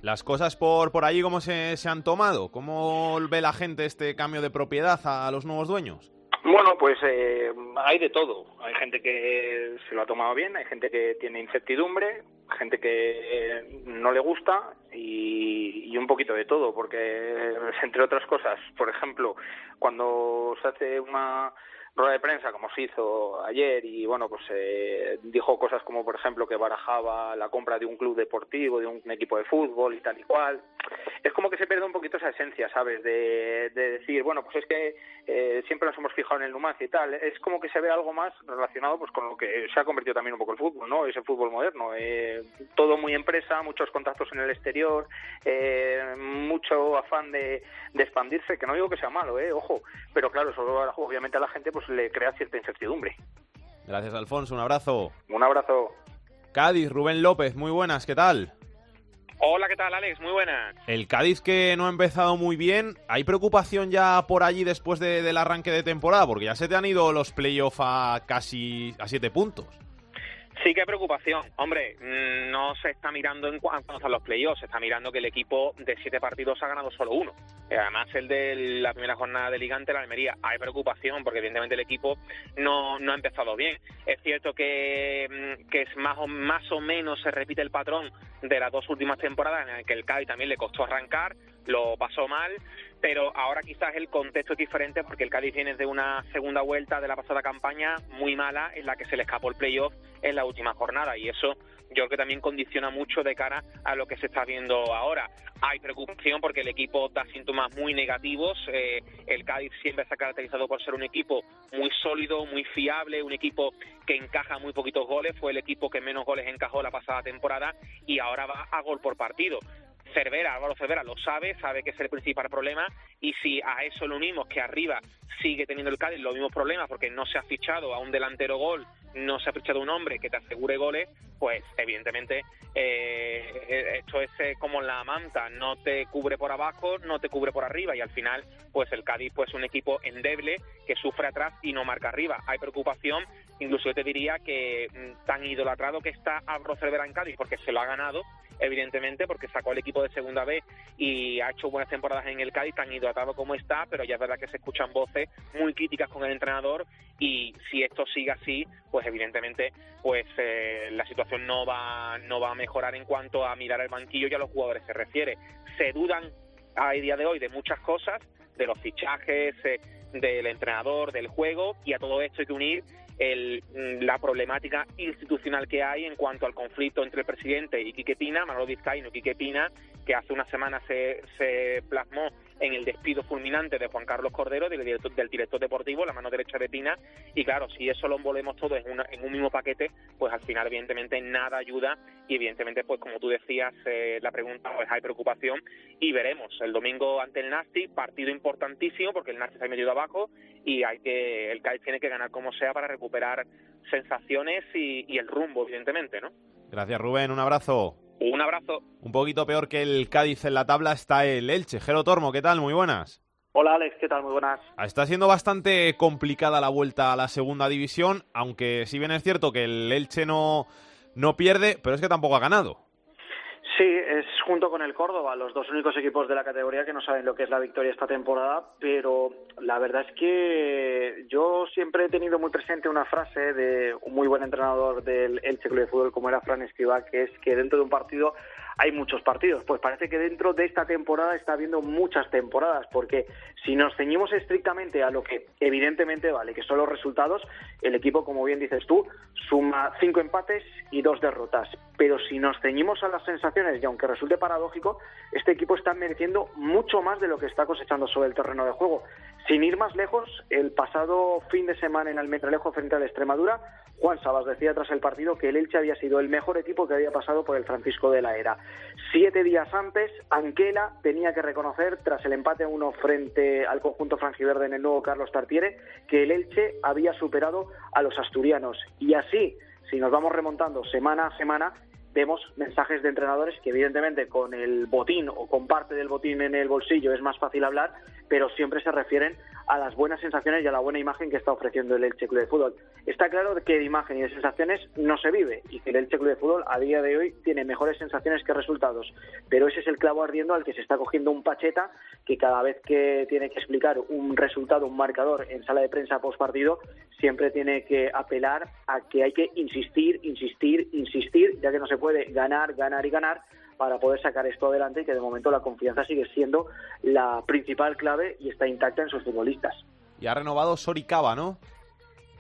Speaker 2: ¿Las cosas por, por allí cómo se, se han tomado? ¿Cómo ve la gente este cambio de propiedad a los nuevos dueños?
Speaker 16: Bueno, pues eh, hay de todo. Hay gente que se lo ha tomado bien, hay gente que tiene incertidumbre, gente que eh, no le gusta y, y, un poquito de todo, porque entre otras cosas, por ejemplo, cuando se hace una rueda de prensa como se hizo ayer y bueno pues eh, dijo cosas como por ejemplo que barajaba la compra de un club deportivo de un equipo de fútbol y tal y cual. Es como que se pierde un poquito esa esencia sabes de, de decir bueno pues es que eh, siempre nos hemos fijado en el Numancia y tal. Es como que se ve algo más relacionado pues con lo que se ha convertido también un poco el fútbol no ese fútbol moderno eh, todo muy empresa muchos contactos en el exterior eh, mucho afán de, de expandirse que no digo que sea malo eh ojo pero claro eso obviamente a la gente pues le crea cierta incertidumbre.
Speaker 2: Gracias, Alfonso. Un abrazo.
Speaker 16: Un abrazo.
Speaker 2: Cádiz, Rubén López, muy buenas, ¿qué tal?
Speaker 17: Hola, ¿qué tal, Alex? Muy buenas.
Speaker 2: El Cádiz que no ha empezado muy bien, ¿hay preocupación ya por allí después de, del arranque de temporada? Porque ya se te han ido los playoffs a casi a siete puntos.
Speaker 17: Sí que preocupación. Hombre, mm, no se está mirando en cuanto a los playoffs, se está mirando que el equipo de siete partidos ha ganado solo uno. Eh, además, el de la primera jornada de Ligante, la Almería, hay preocupación porque evidentemente el equipo no, no ha empezado bien. Es cierto que, mm, que es más o, más o menos se repite el patrón de las dos últimas temporadas en el que el Cádiz también le costó arrancar, lo pasó mal, pero ahora quizás el contexto es diferente porque el Cádiz viene de una segunda vuelta de la pasada campaña muy mala en la que se le escapó el playoff en la última jornada y eso yo creo que también condiciona mucho de cara a lo que se está viendo ahora. Hay preocupación porque el equipo da síntomas muy negativos. Eh, el Cádiz siempre se ha caracterizado por ser un equipo muy sólido, muy fiable, un equipo que encaja muy poquitos goles. Fue el equipo que menos goles encajó la pasada temporada y ahora va a gol por partido. Cervera, Álvaro Cervera lo sabe, sabe que es el principal problema y si a eso lo unimos que arriba sigue teniendo el Cádiz los mismos problemas porque no se ha fichado a un delantero gol, no se ha fichado un hombre que te asegure goles, pues evidentemente eh, esto es eh, como la manta, no te cubre por abajo, no te cubre por arriba y al final pues el Cádiz pues un equipo endeble que sufre atrás y no marca arriba. Hay preocupación, incluso yo te diría que mm, tan idolatrado que está Álvaro Cervera en Cádiz porque se lo ha ganado evidentemente, porque sacó el equipo de segunda B y ha hecho buenas temporadas en el Cádiz, tan hidratado como está, pero ya es verdad que se escuchan voces muy críticas con el entrenador y si esto sigue así, pues evidentemente pues eh, la situación no va, no va a mejorar en cuanto a mirar el banquillo y a los jugadores se refiere. Se dudan a día de hoy de muchas cosas, de los fichajes, eh, del entrenador, del juego, y a todo esto hay que unir el, la problemática institucional que hay en cuanto al conflicto entre el presidente y Quique Pina, Manolo Vizcaíno y Quique Pina, que hace una semana se, se plasmó en el despido fulminante de Juan Carlos Cordero, del director, del director deportivo, la mano derecha de Pina, y claro, si eso lo envolvemos todo en, una, en un mismo paquete, pues al final evidentemente nada ayuda y evidentemente pues como tú decías, eh, la pregunta pues hay preocupación y veremos el domingo ante el Nasti, partido importantísimo porque el Nasti se ha metido abajo y hay que el Cádiz tiene que ganar como sea para recuperar sensaciones y, y el rumbo evidentemente, ¿no?
Speaker 2: Gracias Rubén, un abrazo.
Speaker 17: Un abrazo.
Speaker 2: Un poquito peor que el Cádiz en la tabla está el Elche. Gero Tormo, ¿qué tal? Muy buenas.
Speaker 18: Hola Alex, ¿qué tal? Muy buenas.
Speaker 2: Está siendo bastante complicada la vuelta a la segunda división, aunque si bien es cierto que el Elche no, no pierde, pero es que tampoco ha ganado.
Speaker 18: Sí, es junto con el Córdoba los dos únicos equipos de la categoría que no saben lo que es la victoria esta temporada, pero la verdad es que yo siempre he tenido muy presente una frase de un muy buen entrenador del Elche Club de Fútbol como era Fran Escribá, que es que dentro de un partido hay muchos partidos. Pues parece que dentro de esta temporada está habiendo muchas temporadas, porque si nos ceñimos estrictamente a lo que evidentemente vale, que son los resultados, el equipo, como bien dices tú, suma cinco empates y dos derrotas. Pero si nos ceñimos a las sensaciones, y aunque resulte paradójico, este equipo está mereciendo mucho más de lo que está cosechando sobre el terreno de juego. Sin ir más lejos, el pasado fin de semana en Almendralejo frente a la Extremadura, Juan Sabas decía tras el partido que el Elche había sido el mejor equipo que había pasado por el Francisco de la Era. Siete días antes, Anquela tenía que reconocer, tras el empate a uno frente al conjunto franjiverde en el nuevo Carlos Tartiere, que el Elche había superado a los asturianos. Y así, si nos vamos remontando semana a semana, vemos mensajes de entrenadores que evidentemente con el botín o con parte del botín en el bolsillo es más fácil hablar, pero siempre se refieren a las buenas sensaciones y a la buena imagen que está ofreciendo el Elche Club de Fútbol. Está claro que de imagen y de sensaciones no se vive y que el Elche Club de Fútbol a día de hoy tiene mejores sensaciones que resultados, pero ese es el clavo ardiendo al que se está cogiendo un pacheta que cada vez que tiene que explicar un resultado, un marcador en sala de prensa post partido, siempre tiene que apelar a que hay que insistir, insistir, insistir, ya que no se puede ganar, ganar y ganar para poder sacar esto adelante y que de momento la confianza sigue siendo la principal clave y está intacta en sus futbolistas.
Speaker 2: Y ha renovado Soricaba, ¿no?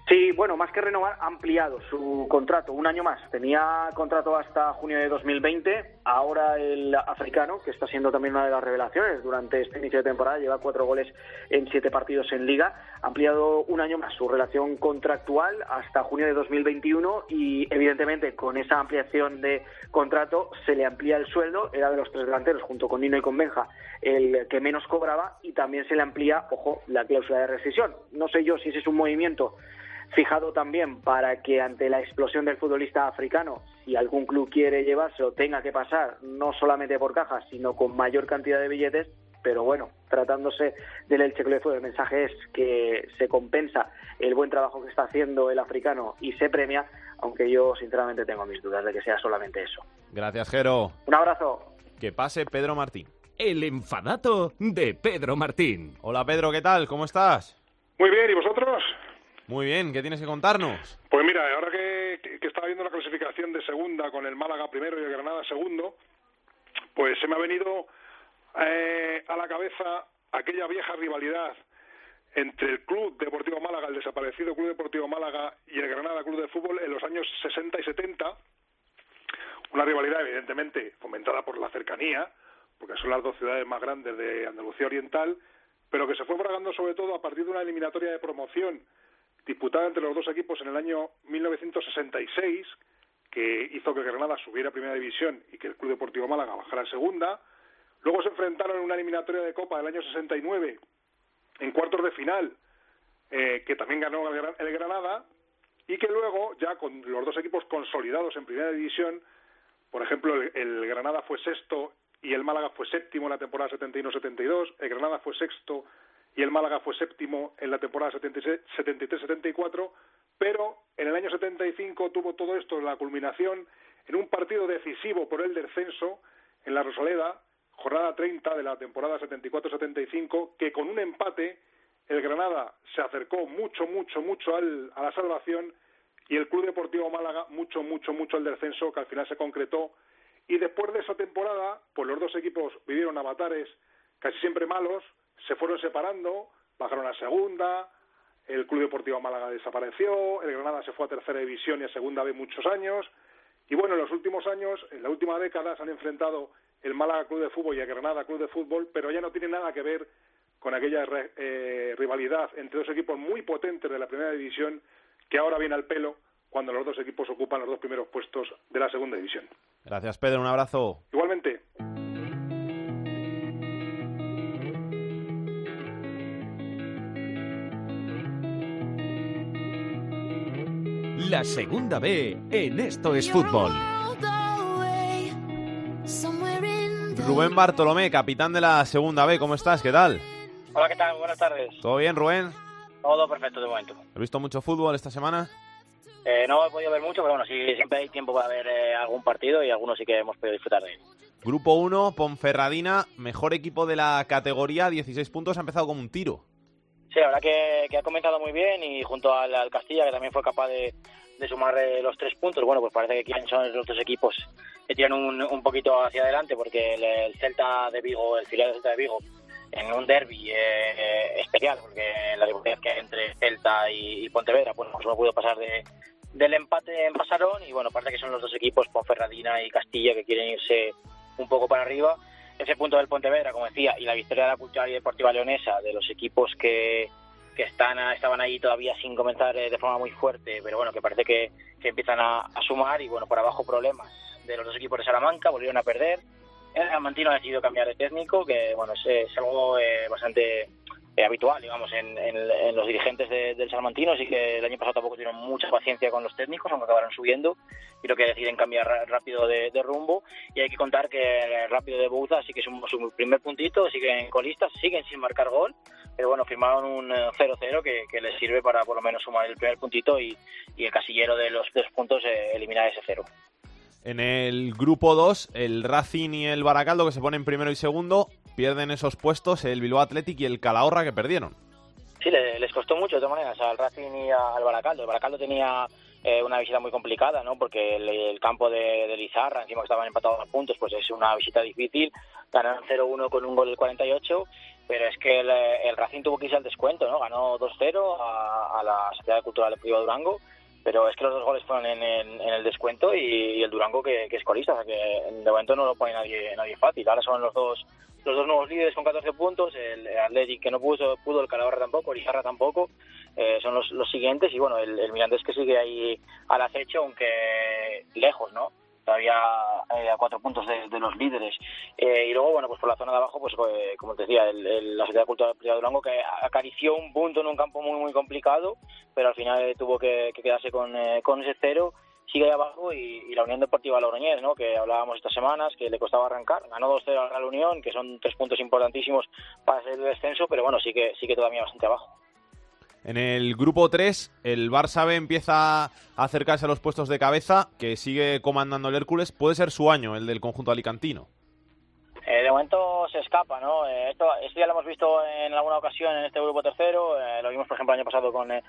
Speaker 18: Sí, bueno, más que renovar, ha ampliado su contrato un año más. Tenía contrato hasta junio de 2020. Ahora el africano, que está siendo también una de las revelaciones durante este inicio de temporada, lleva cuatro goles en siete partidos en liga. Ha ampliado un año más su relación contractual hasta junio de 2021 y, evidentemente, con esa ampliación de contrato se le amplía el sueldo. Era de los tres delanteros, junto con Nino y con Benja, el que menos cobraba y también se le amplía, ojo, la cláusula de rescisión. No sé yo si ese es un movimiento fijado también para que ante la explosión del futbolista africano, si algún club quiere llevárselo, tenga que pasar no solamente por cajas, sino con mayor cantidad de billetes. Pero bueno, tratándose del Elche Club de Fútbol, el mensaje es que se compensa el buen trabajo que está haciendo el africano y se premia, aunque yo sinceramente tengo mis dudas de que sea solamente eso.
Speaker 2: Gracias, Jero.
Speaker 18: Un abrazo.
Speaker 2: Que pase Pedro Martín.
Speaker 19: El enfadato de Pedro Martín.
Speaker 2: Hola Pedro, ¿qué tal? ¿Cómo estás?
Speaker 20: Muy bien, ¿y vosotros?
Speaker 2: Muy bien, ¿qué tienes que contarnos?
Speaker 20: Pues mira, ahora que, estaba viendo la clasificación de segunda con el Málaga primero y el Granada segundo, pues se me ha venido eh, a la cabeza aquella vieja rivalidad entre el Club Deportivo Málaga, el desaparecido Club Deportivo Málaga y el Granada Club de Fútbol en los años 60 y 70. Una rivalidad evidentemente fomentada por la cercanía, porque son las dos ciudades más grandes de Andalucía Oriental, pero que se fue fragando sobre todo a partir de una eliminatoria de promoción disputada entre los dos equipos en el año 1966, que hizo que Granada subiera a Primera División y que el Club Deportivo Málaga bajara a Segunda. Luego se enfrentaron en una eliminatoria de Copa del año 69, en cuartos de final, eh, que también ganó el Granada, y que luego, ya con los dos equipos consolidados en Primera División, por ejemplo, el, el Granada fue sexto y el Málaga fue séptimo en la temporada 71-72, el Granada fue sexto y el Málaga fue séptimo en la temporada 73-74, pero en el año 75 tuvo todo esto la culminación en un partido decisivo por el descenso en la Rosaleda, jornada 30 de la temporada 74-75, que con un empate el Granada se acercó mucho, mucho, mucho al, a la salvación y el Club Deportivo Málaga mucho, mucho, mucho al descenso, que al final se concretó. Y después de esa temporada, pues los dos equipos vivieron avatares casi siempre malos, se fueron separando, bajaron a segunda, el Club Deportivo Málaga desapareció, el Granada se fue a tercera división y a segunda vez muchos años, y bueno, en los últimos años, en la última década, se han enfrentado el Málaga Club de Fútbol y el Granada Club de Fútbol, pero ya no tiene nada que ver con aquella eh, rivalidad entre dos equipos muy potentes de la primera división que ahora viene al pelo cuando los dos equipos ocupan los dos primeros puestos de la segunda división.
Speaker 2: Gracias, Pedro. Un abrazo.
Speaker 20: Igualmente.
Speaker 19: La segunda B en Esto es Fútbol.
Speaker 2: Rubén Bartolomé, capitán de la segunda B, ¿cómo estás? ¿Qué tal?
Speaker 21: Hola, ¿qué tal? Buenas tardes.
Speaker 2: ¿Todo bien, Rubén?
Speaker 21: Todo perfecto de momento.
Speaker 2: ¿Has visto mucho fútbol esta semana?
Speaker 21: Eh, no he podido ver mucho, pero bueno, sí, siempre hay tiempo para ver eh, algún partido y algunos sí que hemos podido disfrutar de él.
Speaker 2: Grupo 1, Ponferradina, mejor equipo de la categoría, 16 puntos, ha empezado como un tiro.
Speaker 21: Sí, la verdad que, ha comenzado muy bien y junto al, al, Castilla, que también fue capaz de, de sumar eh, los tres puntos, bueno, pues parece que aquí son los dos equipos que tiran un, un poquito hacia adelante, porque el, el, Celta de Vigo, el filial del Celta de Vigo, en un derby eh, especial, porque la rivalidad que hay entre Celta y, y Pontevedra, bueno, pues no pudo pasar de, del empate en Pasarón y bueno, parece que son los dos equipos, Ponferradina y Castilla, que quieren irse un poco para arriba. Ese punto del Pontevedra, como decía, y la victoria de la Cultural y Deportiva Leonesa, de los equipos que, que están estaban ahí todavía sin comenzar de forma muy fuerte, pero bueno, que parece que, que empiezan a, a, sumar y bueno, por abajo problemas de los dos equipos de Salamanca, volvieron a perder. El Salmantino ha decidido cambiar de técnico, que bueno, es, es algo eh, bastante eh, habitual, digamos, en, los dirigentes de, del Salmantino, así que el año pasado tampoco tuvieron mucha paciencia con los técnicos, aunque acabaron subiendo, y lo que deciden cambiar rápido de, rumbo, y hay que contar que rápido de Bouza sí que es su primer puntito, siguen colistas, siguen sin marcar gol, pero bueno, firmaron un 0-0 que, que, les sirve para por lo menos sumar el primer puntito y, el casillero de los tres puntos eh, eliminar ese cero.
Speaker 2: En el grupo 2, el Racing y el Baracaldo, que se ponen primero y segundo, pierden esos puestos el Bilbao Athletic y el Calahorra, que perdieron.
Speaker 21: Sí, les costó mucho de todas maneras al Racing y al Baracaldo. El Baracaldo tenía eh, una visita muy complicada, ¿no? Porque el, campo de, de, Lizarra, encima que estaban empatados a puntos, pues es una visita difícil. Ganaron 0-1 con un gol del 48 pero es que el, el Racing tuvo que irse al descuento, ¿no? Ganó 2-0 a, la Sociedad Cultural Deportiva Durango, pero es que los dos goles fueron en, el- en el descuento y, el Durango que, es colista, o sea que de momento no lo pone nadie, nadie fácil. Ahora son los dos los dos nuevos líderes con 14 puntos, el, el que no pudo, pudo el Calahorra tampoco, el tampoco, eh, son los, los siguientes y bueno, el Mirandés que sigue ahí al acecho, aunque lejos, ¿no? Todavía eh, a cuatro puntos de, los líderes. Eh, y luego, bueno, pues por la zona de abajo, pues eh, como te decía, el, el- la Sociedad Cultural de Durango que acarició un punto en un campo muy, muy complicado, pero al final tuvo que, que quedarse con, eh, con ese cero sigue ahí abajo y, y la Unión Deportiva Logroñés, ¿no? que hablábamos estas semanas, que le costaba arrancar, ganó 2-0 a la Unión, que son tres puntos importantísimos para hacer el descenso, pero bueno, sí que sí que todavía bastante abajo.
Speaker 2: En el grupo 3, el Barça B empieza a acercarse a los puestos de cabeza, que sigue comandando el Hércules. Puede ser su año, el del conjunto alicantino.
Speaker 21: Eh, de momento se escapa, ¿no? Eh, esto, esto ya lo hemos visto en alguna ocasión en este grupo tercero, eh, lo vimos por ejemplo el año pasado con, eh,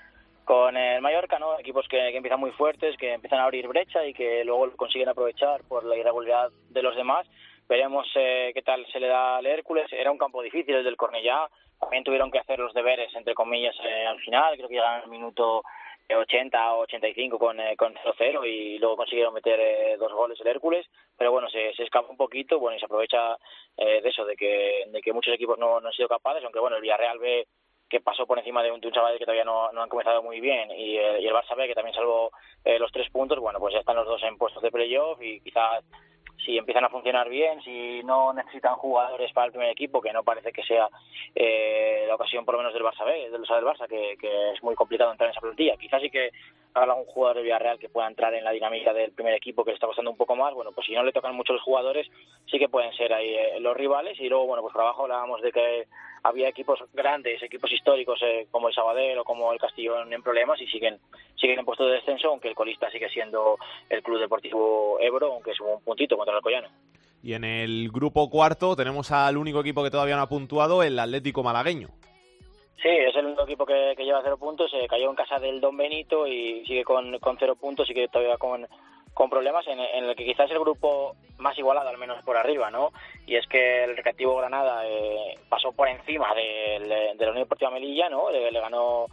Speaker 21: con el Mallorca, ¿no? Equipos que, empiezan muy fuertes, que empiezan a abrir brecha y que luego consiguen aprovechar por la irregularidad de los demás. Veremos eh, qué tal se le da al Hércules. Era un campo difícil el del Cornellá. También tuvieron que hacer los deberes, entre comillas, eh, al final. Creo que llegaron al minuto eh, 80 o 85 con, eh, con 0-0 y luego consiguieron meter eh, dos goles el Hércules. Pero bueno, se, se escapa un poquito bueno y se aprovecha eh, de eso, de que, de que muchos equipos no, no han sido capaces, aunque bueno, el Villarreal ve que pasó por encima de un, de chaval que todavía no, no han comenzado muy bien y, el- y el Barça B que también salvó eh, los tres puntos, bueno, pues ya están los dos en puestos de playoff y quizás si empiezan a funcionar bien, si no necesitan jugadores para el primer equipo, que no parece que sea eh, la ocasión por lo menos del Barça B, del, del Barça, que, que es muy complicado entrar en esa plantilla. Quizás sí que algún jugador de Villarreal que pueda entrar en la dinámica del primer equipo que le está costando un poco más, bueno, pues si no le tocan mucho los jugadores, sí que pueden ser ahí eh, los rivales y luego, bueno, pues por abajo hablábamos de que había equipos grandes, equipos históricos eh, como el Sabadell o como el Castellón en problemas y siguen siguen en puesto de descenso, aunque el colista sigue siendo el Club Deportivo Ebro, aunque es un puntito contra el Alcoyano.
Speaker 2: Y en el grupo cuarto tenemos al único equipo que todavía no ha puntuado, el Atlético Malagueño.
Speaker 21: Sí, es el único equipo que, lleva cero puntos. Se cayó en casa del Don Benito y sigue con, con cero puntos y que todavía con, con problemas en, el que quizás es el grupo más igualado, al menos por arriba, ¿no? Y es que el Recreativo Granada eh, pasó por encima del- de, la Unión Deportiva Melilla, ¿no? Le, le ganó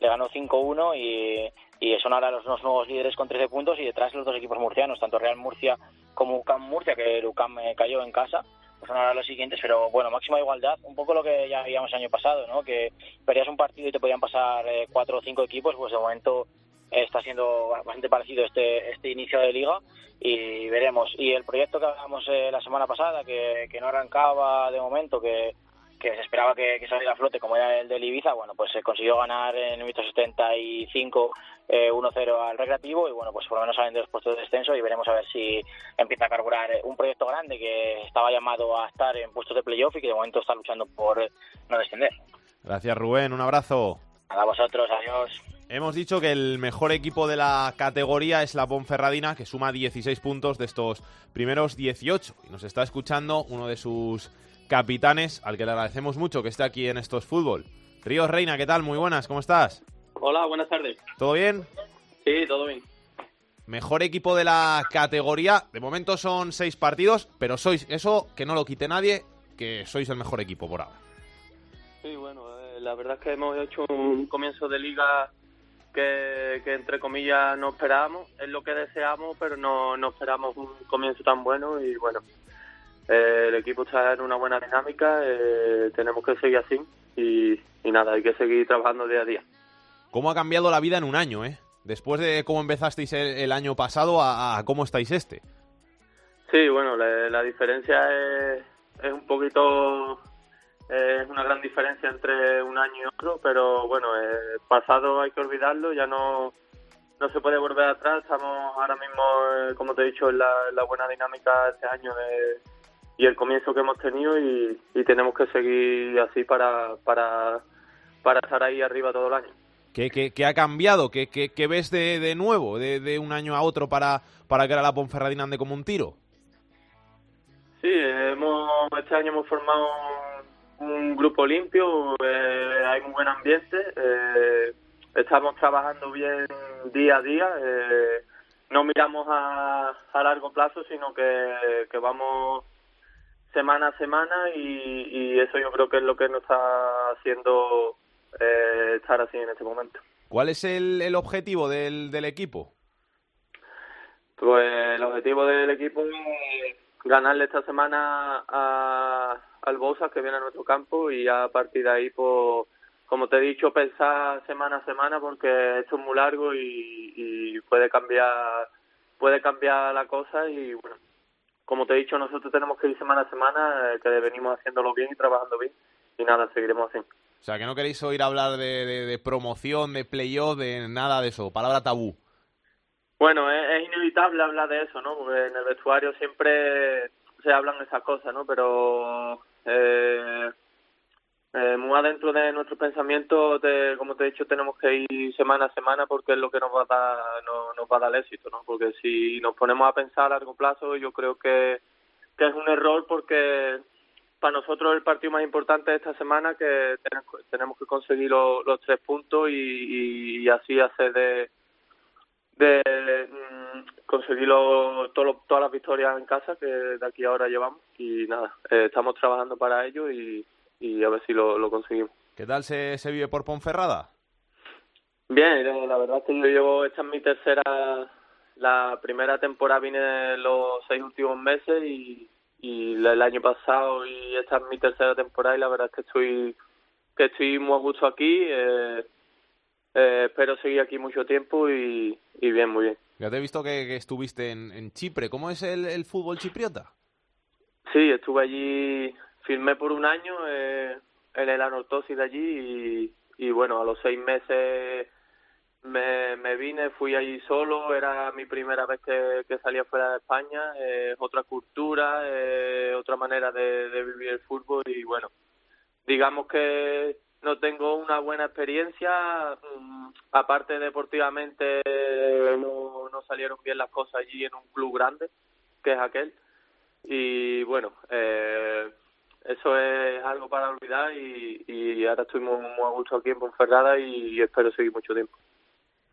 Speaker 21: le ganó 5-1 y, y son ahora los dos nuevos líderes con 13 puntos y detrás los dos equipos murcianos, tanto Real Murcia como UCAM Murcia, que el UCAM eh, cayó en casa, son ahora los siguientes, pero bueno, máxima igualdad, un poco lo que ya el año pasado, ¿no? Que perdías un partido y te podían pasar eh, cuatro o cinco equipos, pues de momento está siendo bastante parecido este este inicio de liga y veremos. Y el proyecto que hablamos eh, la semana pasada, que, que no arrancaba de momento, que, que se esperaba que, que saliera a flote como era el del Ibiza, bueno, pues se consiguió ganar en el minuto 75 eh, 1-0 al Recreativo y bueno, pues por lo menos salen de los puestos de descenso y veremos a ver si empieza a carburar eh, un proyecto grande que estaba llamado a estar en puestos de playoff y que de momento está luchando por eh, no descender.
Speaker 2: Gracias Rubén, un abrazo.
Speaker 21: A vosotros, adiós.
Speaker 2: Hemos dicho que el mejor equipo de la categoría es la Ponferradina, que suma 16 puntos de estos primeros 18. Y nos está escuchando uno de sus capitanes, al que le agradecemos mucho que esté aquí en Estos Fútbol. Ríos Reina, ¿qué tal? Muy buenas, ¿cómo estás?
Speaker 22: Hola, buenas tardes.
Speaker 2: ¿Todo bien?
Speaker 22: Sí, todo bien.
Speaker 2: Mejor equipo de la categoría. De momento son seis partidos, pero sois eso, que no lo quite nadie, que sois el mejor equipo por ahora.
Speaker 22: Sí, bueno, eh, la verdad es que hemos hecho un comienzo de liga que, que entre comillas no esperábamos. Es lo que deseamos, pero no, no esperamos un comienzo tan bueno y bueno, eh, el equipo está en una buena dinámica, eh, tenemos que seguir así y, y nada, hay que seguir trabajando día a día.
Speaker 2: ¿Cómo ha cambiado la vida en un año, eh? Después de cómo empezasteis el, el año pasado a, a cómo estáis este.
Speaker 22: Sí, bueno, la, la diferencia es, es un poquito, es una gran diferencia entre un año y otro, pero bueno, eh, pasado hay que olvidarlo, ya no, no se puede volver atrás, estamos ahora mismo, eh, como te he dicho, en la, en la buena dinámica este año de- y el comienzo que hemos tenido y, y tenemos que seguir así para, para, para estar ahí arriba todo el año.
Speaker 2: ¿Qué, qué- qué ha cambiado? ¿Qué, qué- qué ves de, de nuevo, de, de un año a otro para, para que ahora la Ponferradina ande como un tiro?
Speaker 22: Sí, hemos, este año hemos formado un, un grupo limpio, eh, hay muy buen ambiente, eh, estamos trabajando bien día a día, eh, no miramos a, a largo plazo, sino que, que vamos semana a semana y, y eso yo creo que es lo que nos está haciendo eh, estar así en este momento.
Speaker 2: ¿Cuál es el, el objetivo del, del equipo?
Speaker 22: Pues el objetivo del equipo es ganarle esta semana a, al Bosa que viene a nuestro campo y a partir de ahí, pues, como te he dicho, pensar semana a semana porque esto es muy largo y, y puede cambiar puede cambiar la cosa y bueno, como te he dicho, nosotros tenemos que ir semana a semana, eh, que venimos haciéndolo bien y trabajando bien y nada, seguiremos así.
Speaker 2: O sea, que no queréis oír hablar de, de, de promoción, de playoff, de nada de eso, palabra tabú.
Speaker 22: Bueno, es, es, inevitable hablar de eso, ¿no? Porque en el vestuario siempre se hablan esas cosas, ¿no? Pero eh, eh, muy adentro de nuestros pensamientos, de, como te he dicho, tenemos que ir semana a semana porque es lo que nos va a dar, no, nos va a dar éxito, ¿no? Porque si nos ponemos a pensar a largo plazo, yo creo que, que es un error porque para nosotros el partido más importante de esta semana que tenemos que conseguir los, los tres puntos y, y, así hacer de de mm, conseguir lo, todo, todas las victorias en casa que de aquí ahora llevamos y nada, eh, estamos trabajando para ello y, y a ver si lo, lo conseguimos.
Speaker 2: ¿Qué tal se, se vive por Ponferrada?
Speaker 22: Bien, eh, la verdad es que yo llevo, esta es mi tercera, la primera temporada vine los seis últimos meses y, y el año pasado y esta es mi tercera temporada y la verdad es que estoy que estoy muy a gusto aquí eh, eh, espero seguir aquí mucho tiempo y, y, bien muy bien
Speaker 2: ya te he visto que, que estuviste en, en, Chipre ¿cómo es el, el, fútbol chipriota?
Speaker 22: sí estuve allí firmé por un año eh, en el Anortosis de allí y, bueno a los seis meses me, vine, fui allí solo, era mi primera vez que, que salía fuera de España, eh, otra cultura, eh, otra manera de, de, vivir el fútbol y bueno, digamos que no tengo una buena experiencia, um, aparte deportivamente no, no salieron bien las cosas allí en un club grande, que es aquel, y bueno, eh, eso es algo para olvidar y, y ahora estoy muy, muy a gusto aquí en Ponferrada y, y espero seguir mucho tiempo.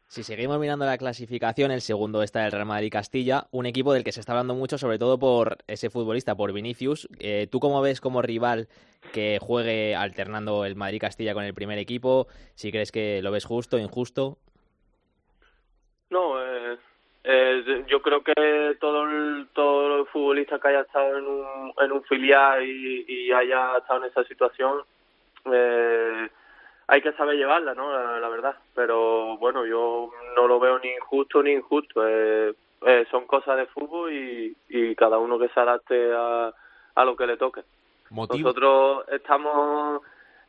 Speaker 4: Si seguimos mirando la clasificación, el segundo está el Real Madrid Castilla, un equipo del que se está hablando mucho, sobre todo por ese futbolista, por Vinicius. Eh, ¿Tú cómo ves como rival que juegue alternando el Madrid Castilla con el primer equipo? Si crees que lo ves justo, injusto.
Speaker 22: No, eh, yo creo que todo el, todo el futbolista que haya estado en un, en un filial y, y haya estado en esa situación. Eh, hay que saber llevarla, ¿no? La, la, verdad. Pero bueno, yo no lo veo ni injusto ni injusto. Eh, eh, son cosas de fútbol y, y cada uno que se adapte a, a lo que le toque.
Speaker 2: ¿Motivo?
Speaker 22: Nosotros estamos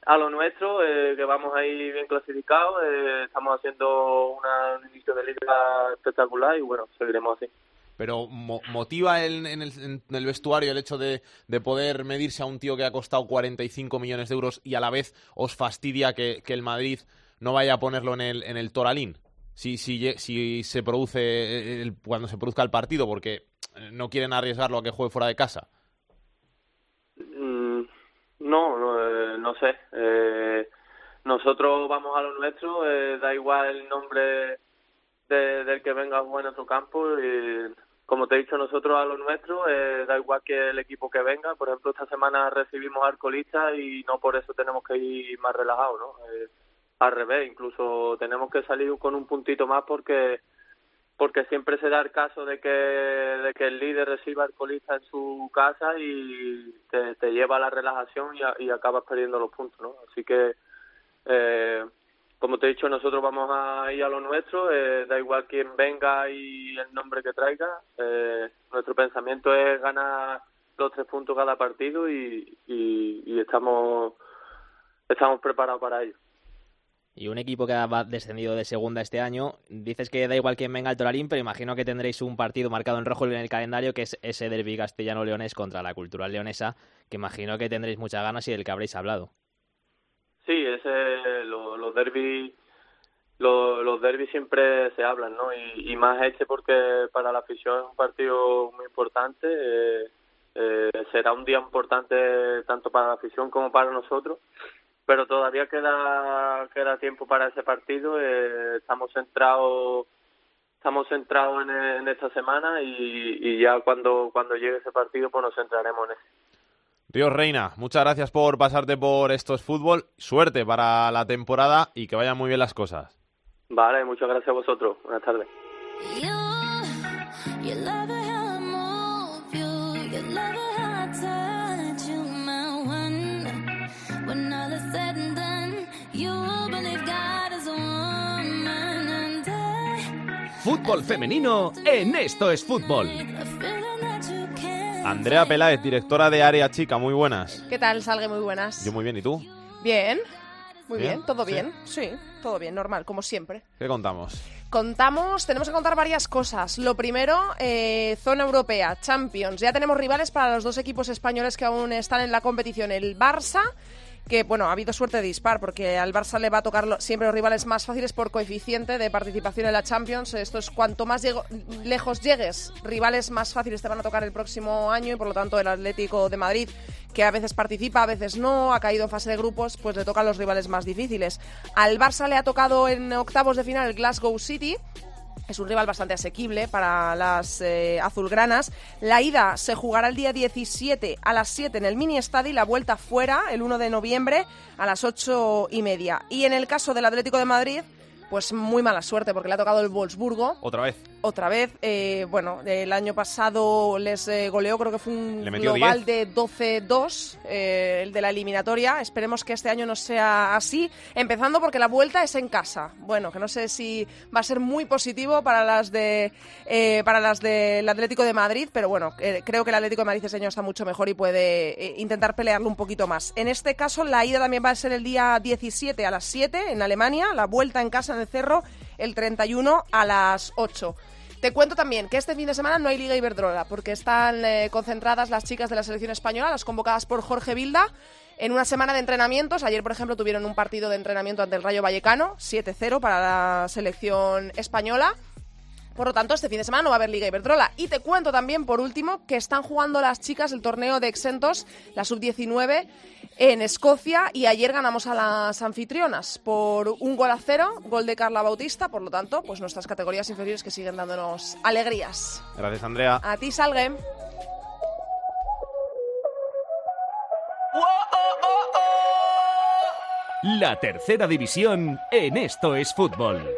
Speaker 22: a lo nuestro, eh, que vamos ahí bien clasificados. Eh, estamos haciendo una, un inicio de liga espectacular y bueno, seguiremos así
Speaker 2: pero mo motiva en, el, en, el, vestuario el hecho de, de, poder medirse a un tío que ha costado 45 millones de euros y a la vez os fastidia que, que el Madrid no vaya a ponerlo en el, en el Toralín si, si, si se produce el, cuando se produzca el partido porque no quieren arriesgarlo a que juegue fuera de casa
Speaker 22: mm, no no, sé eh, nosotros vamos a lo nuestro eh, da igual el nombre de, del que venga a jugar en nuestro campo y como te he dicho nosotros a lo nuestro, eh, da igual que el equipo que venga. Por ejemplo, esta semana recibimos alcoholistas y no por eso tenemos que ir más relajados, ¿no? Eh, al revés, incluso tenemos que salir con un puntito más porque porque siempre se da el caso de que de que el líder reciba alcoholistas en su casa y te, te lleva a la relajación y, a, y acabas perdiendo los puntos, ¿no? Así que eh, como te he dicho, nosotros vamos a ir a lo nuestro, eh, da igual quién venga y el nombre que traiga. Eh, nuestro pensamiento es ganar los tres puntos cada partido y, y, y estamos, estamos preparados para ello.
Speaker 4: Y un equipo que ha descendido de segunda este año, dices que da igual quién venga al Toralín, pero imagino que tendréis un partido marcado en rojo en el calendario, que es ese derbi castellano-leonés contra la cultural leonesa, que imagino que tendréis muchas ganas y del que habréis hablado.
Speaker 22: Sí, ese, lo, los derbis lo, los derbis siempre se hablan, ¿no? Y, y, más este porque para la afición es un partido muy importante. Eh, eh, será un día importante tanto para la afición como para nosotros, pero todavía queda queda tiempo para ese partido. Eh, estamos centrados estamos centrados en, en esta semana y, y, ya cuando cuando llegue ese partido pues nos centraremos en ese.
Speaker 2: Ríos Reina, muchas gracias por pasarte por estos fútbol. Suerte para la temporada y que vayan muy bien las cosas.
Speaker 22: Vale, muchas gracias a vosotros. Buenas tardes.
Speaker 19: Fútbol femenino en Esto es Fútbol.
Speaker 2: Andrea Peláez, directora de Área Chica, muy buenas.
Speaker 23: ¿Qué tal? Salgue muy buenas.
Speaker 2: Yo muy bien, ¿y tú?
Speaker 23: Bien. Muy
Speaker 2: Bien,
Speaker 23: bien, todo
Speaker 2: sí.
Speaker 23: bien. Sí, todo bien, normal, como siempre.
Speaker 2: ¿Qué contamos?
Speaker 23: Contamos, tenemos que contar varias cosas. Lo primero, eh, zona europea, Champions. Ya tenemos rivales para los dos equipos españoles que aún están en la competición. El Barça, que bueno, ha habido suerte de dispar, porque al Barça le va a tocar siempre los rivales más fáciles por coeficiente de participación en la Champions. Esto es cuanto más llego- lejos llegues, rivales más fáciles te van a tocar el próximo año y por lo tanto el Atlético de Madrid, que a veces participa, a veces no, ha caído en fase de grupos, pues le tocan los rivales más difíciles. Al Barça le ha tocado en octavos de final el Glasgow City, es un rival bastante asequible para las eh, azulgranas. La ida se jugará el día 17 a las 7 en el Mini Estadi, la vuelta fuera el 1 de noviembre a las 8 y media. Y en el caso del Atlético de Madrid, pues muy mala suerte porque le ha tocado el Wolfsburgo
Speaker 2: Otra vez.
Speaker 23: Otra vez. eh, bueno, el año pasado les eh, goleó, creo que fue un global de 12-2, eh, el de la eliminatoria. Esperemos que este año no sea así, empezando porque la vuelta es en casa. Bueno, que no sé si va a ser muy positivo para las de eh, para las del Atlético de Madrid, pero bueno, creo que el Atlético de Madrid este año está mucho mejor y puede intentar pelearlo un poquito más. En este caso, la ida también va a ser el día 17 a las 7 en Alemania, la vuelta en casa en el Cerro el 31 a las 8. Te cuento también que este fin de semana no hay Liga Iberdrola porque están eh, concentradas las chicas de la selección española, las convocadas por Jorge Vilda, en una semana de entrenamientos. Ayer, por ejemplo, tuvieron un partido de entrenamiento ante el Rayo Vallecano, 7-0 para la selección española. Por lo tanto, este fin de semana no va a haber Liga Iberdrola. Y te cuento también, por último, que están jugando las chicas el torneo de exentos, la sub-19, en Escocia. Y ayer ganamos a las anfitrionas por un gol a cero, gol de Carla Bautista. Por lo tanto, pues nuestras categorías inferiores que siguen dándonos alegrías.
Speaker 2: Gracias, Andrea.
Speaker 23: A ti, Salgue.
Speaker 19: La tercera división en Esto es Fútbol.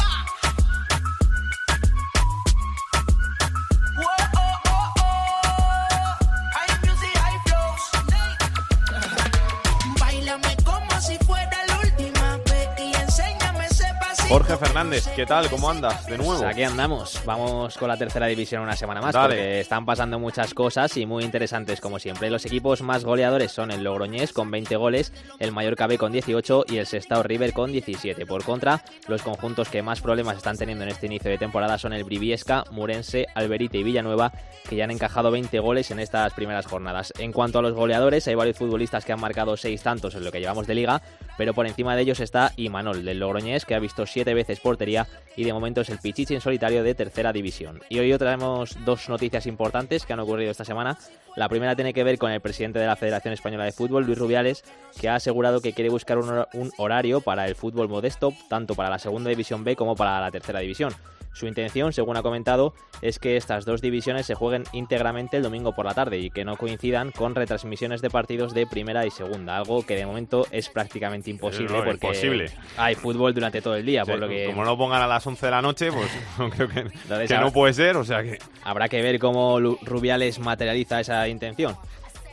Speaker 2: Jorge Fernández, ¿qué tal? ¿Cómo andas? De nuevo.
Speaker 4: Pues aquí andamos. Vamos con la tercera división una semana más
Speaker 2: Dale.
Speaker 4: porque están pasando muchas cosas y muy interesantes como siempre. Los equipos más goleadores son el Logroñés con 20 goles, el Mallorca B con 18 y el Sestao River con 17. Por contra, los conjuntos que más problemas están teniendo en este inicio de temporada son el Briviesca, Murense, Alberite y Villanueva que ya han encajado 20 goles en estas primeras jornadas. En cuanto a los goleadores, hay varios futbolistas que han marcado 6 tantos en lo que llevamos de liga, pero por encima de ellos está Imanol del Logroñés que ha visto 7 veces portería y de momento es el Pichichi en solitario de tercera división. Y hoy traemos dos noticias importantes que han ocurrido esta semana. La primera tiene que ver con el presidente de la Federación Española de Fútbol, Luis Rubiales, que ha asegurado que quiere buscar un horario para el fútbol modesto, tanto para la segunda división B como para la tercera división. Su intención, según ha comentado, es que estas dos divisiones se jueguen íntegramente el domingo por la tarde y que no coincidan con retransmisiones de partidos de primera y segunda, algo que de momento es prácticamente imposible
Speaker 2: No,
Speaker 4: porque
Speaker 2: imposible.
Speaker 4: hay fútbol durante todo el día,
Speaker 2: Sí,
Speaker 4: por lo que
Speaker 2: Como no lo pongan a las 11 de la noche, pues no creo que,
Speaker 4: Entonces,
Speaker 2: que no puede ser, o sea que...
Speaker 4: Habrá que ver cómo Rubiales materializa esa intención.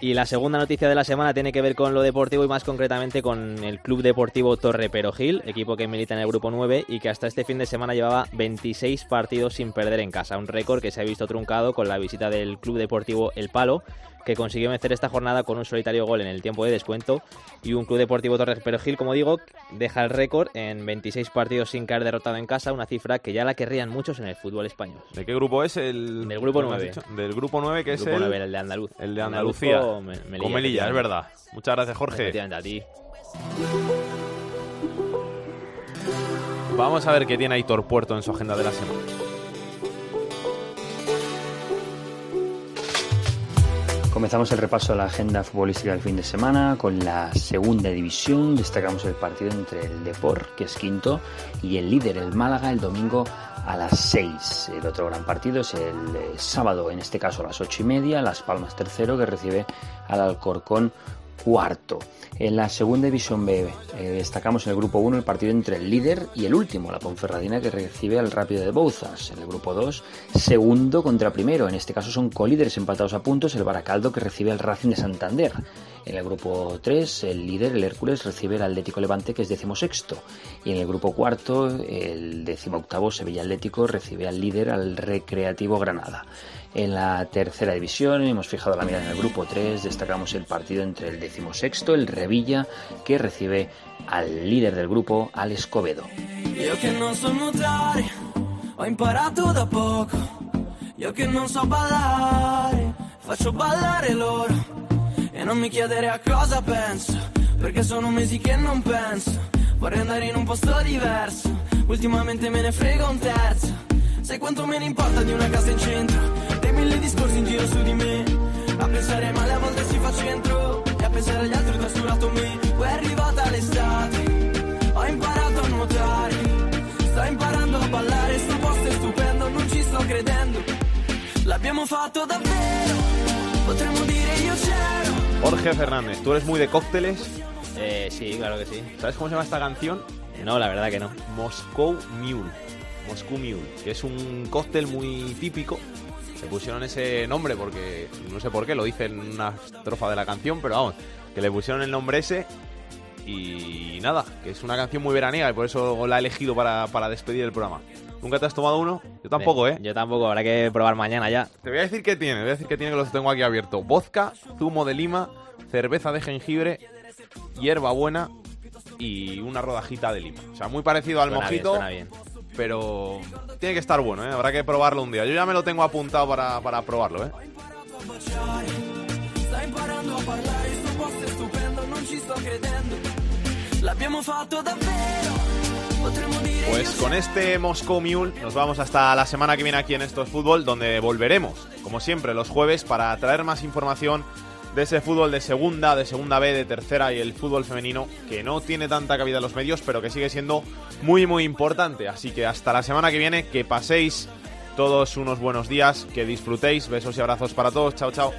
Speaker 4: Y la segunda noticia de la semana tiene que ver con lo deportivo y más concretamente con el Club Deportivo Torre Perogil, equipo que milita en el grupo 9 y que hasta este fin de semana llevaba 26 partidos sin perder en casa, un récord que se ha visto truncado con la visita del Club Deportivo El Palo, que consiguió vencer esta jornada con un solitario gol en el tiempo de descuento y un Club Deportivo Torre Perogil, como digo, deja el récord en 26 partidos sin caer derrotado en casa, una cifra que ya la querrían muchos en el fútbol español.
Speaker 2: ¿De qué grupo es el...?
Speaker 4: Del grupo
Speaker 2: ¿cómo has
Speaker 4: 9.
Speaker 2: dicho? Del grupo 9, que
Speaker 4: El
Speaker 2: es
Speaker 4: grupo
Speaker 2: el...
Speaker 4: 9, el de Andaluz.
Speaker 2: El de Andalucía.
Speaker 4: Me- Melilla,
Speaker 2: Con Melilla, es verdad. Muchas gracias, Jorge.
Speaker 4: A ti.
Speaker 2: Vamos a ver qué tiene Aitor Puerto en su agenda de la semana.
Speaker 24: Comenzamos el repaso de la agenda futbolística del fin de semana con la segunda división. Destacamos el partido entre el Deport, que es quinto, y el líder, el Málaga, el domingo a las 6. El otro gran partido es el eh, sábado, en este caso a las ocho y media, Las Palmas tercero, que recibe al Alcorcón cuarto. En la segunda división B eh, destacamos en el grupo 1 el partido entre el líder y el último, la Ponferradina, que recibe al Rápido de Bouzas. En el grupo 2, segundo contra primero. En este caso son colíderes empatados a puntos, el Baracaldo, que recibe al Racing de Santander. En el grupo 3, el líder, el Hércules, recibe al Atlético Levante, que es decimosexto. Y en el grupo cuarto, el decimoctavo, Sevilla Atlético, recibe al líder, al Recreativo Granada. En la tercera división. Hemos fijado la mirada en el grupo 3, destacamos el partido entre el decimosexto, el Revilla, que recibe al líder del grupo, al Escobedo.
Speaker 9: Ultimamente me ne frega un terzo. Sai quanto me ne importa di una casa in centro, mille discorsi in giro su di me. A pensare male a volte si fa centro, e a pensare agli altri ho trascurato me. Poi è arrivata l'estate, ho imparato a nuotare, sto imparando a ballare, sto posto è stupendo, non ci sto credendo. L'abbiamo fatto davvero, potremmo dire io c'ero.
Speaker 2: Jorge Fernández, ¿tú eres muy de cócteles?
Speaker 4: Eh, sí, claro que sí.
Speaker 2: ¿Sabes cómo se llama esta canción?
Speaker 4: No, la verdad que no.
Speaker 2: Moscow Mule. Moscow Mule, que es un cóctel muy típico. Se pusieron ese nombre porque no sé por qué, lo dice en una estrofa de la canción, pero vamos, que le pusieron el nombre ese y nada, que es una canción muy veraniega y por eso la he elegido para, para despedir el programa. ¿Nunca te has tomado uno? Yo tampoco, ¿eh?
Speaker 4: Yo tampoco, habrá que probar mañana ya.
Speaker 2: Te voy a decir qué tiene, te voy a decir qué tiene que los tengo aquí abierto. Vodka, zumo de lima, cerveza de jengibre, hierba buena y una rodajita de lima. O sea, muy parecido al
Speaker 4: Suena
Speaker 2: mojito,
Speaker 4: bien.
Speaker 2: Pero tiene que estar bueno, ¿eh? Habrá que probarlo un día. Yo ya me lo tengo apuntado para, para probarlo, ¿eh? Pues con este Moscow Mule nos vamos hasta la semana que viene aquí en Esto es Fútbol, donde volveremos, como siempre, los jueves para traer más información de ese fútbol de segunda, de segunda B, de tercera y el fútbol femenino, que no tiene tanta cabida en los medios, pero que sigue siendo muy, muy importante. Así que hasta la semana que viene, que paséis todos unos buenos días, que disfrutéis, besos y abrazos para todos, chao, chao.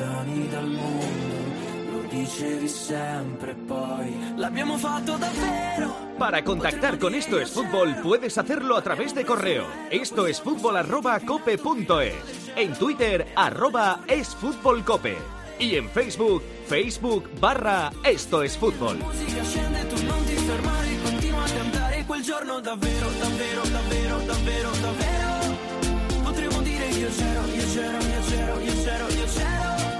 Speaker 9: Lontani dal mondo, lo dicevi sempre poi. L'abbiamo fatto davvero.
Speaker 19: Para contactar con Esto es Fútbol puedes hacerlo a través de correo. Esto es fútbol arroba cope punto es. En Twitter arroba es fútbol cope. Y en Facebook, Facebook barra Esto es Fútbol.
Speaker 9: quel giorno davvero davvero davvero davvero davvero potremmo dire io c'ero io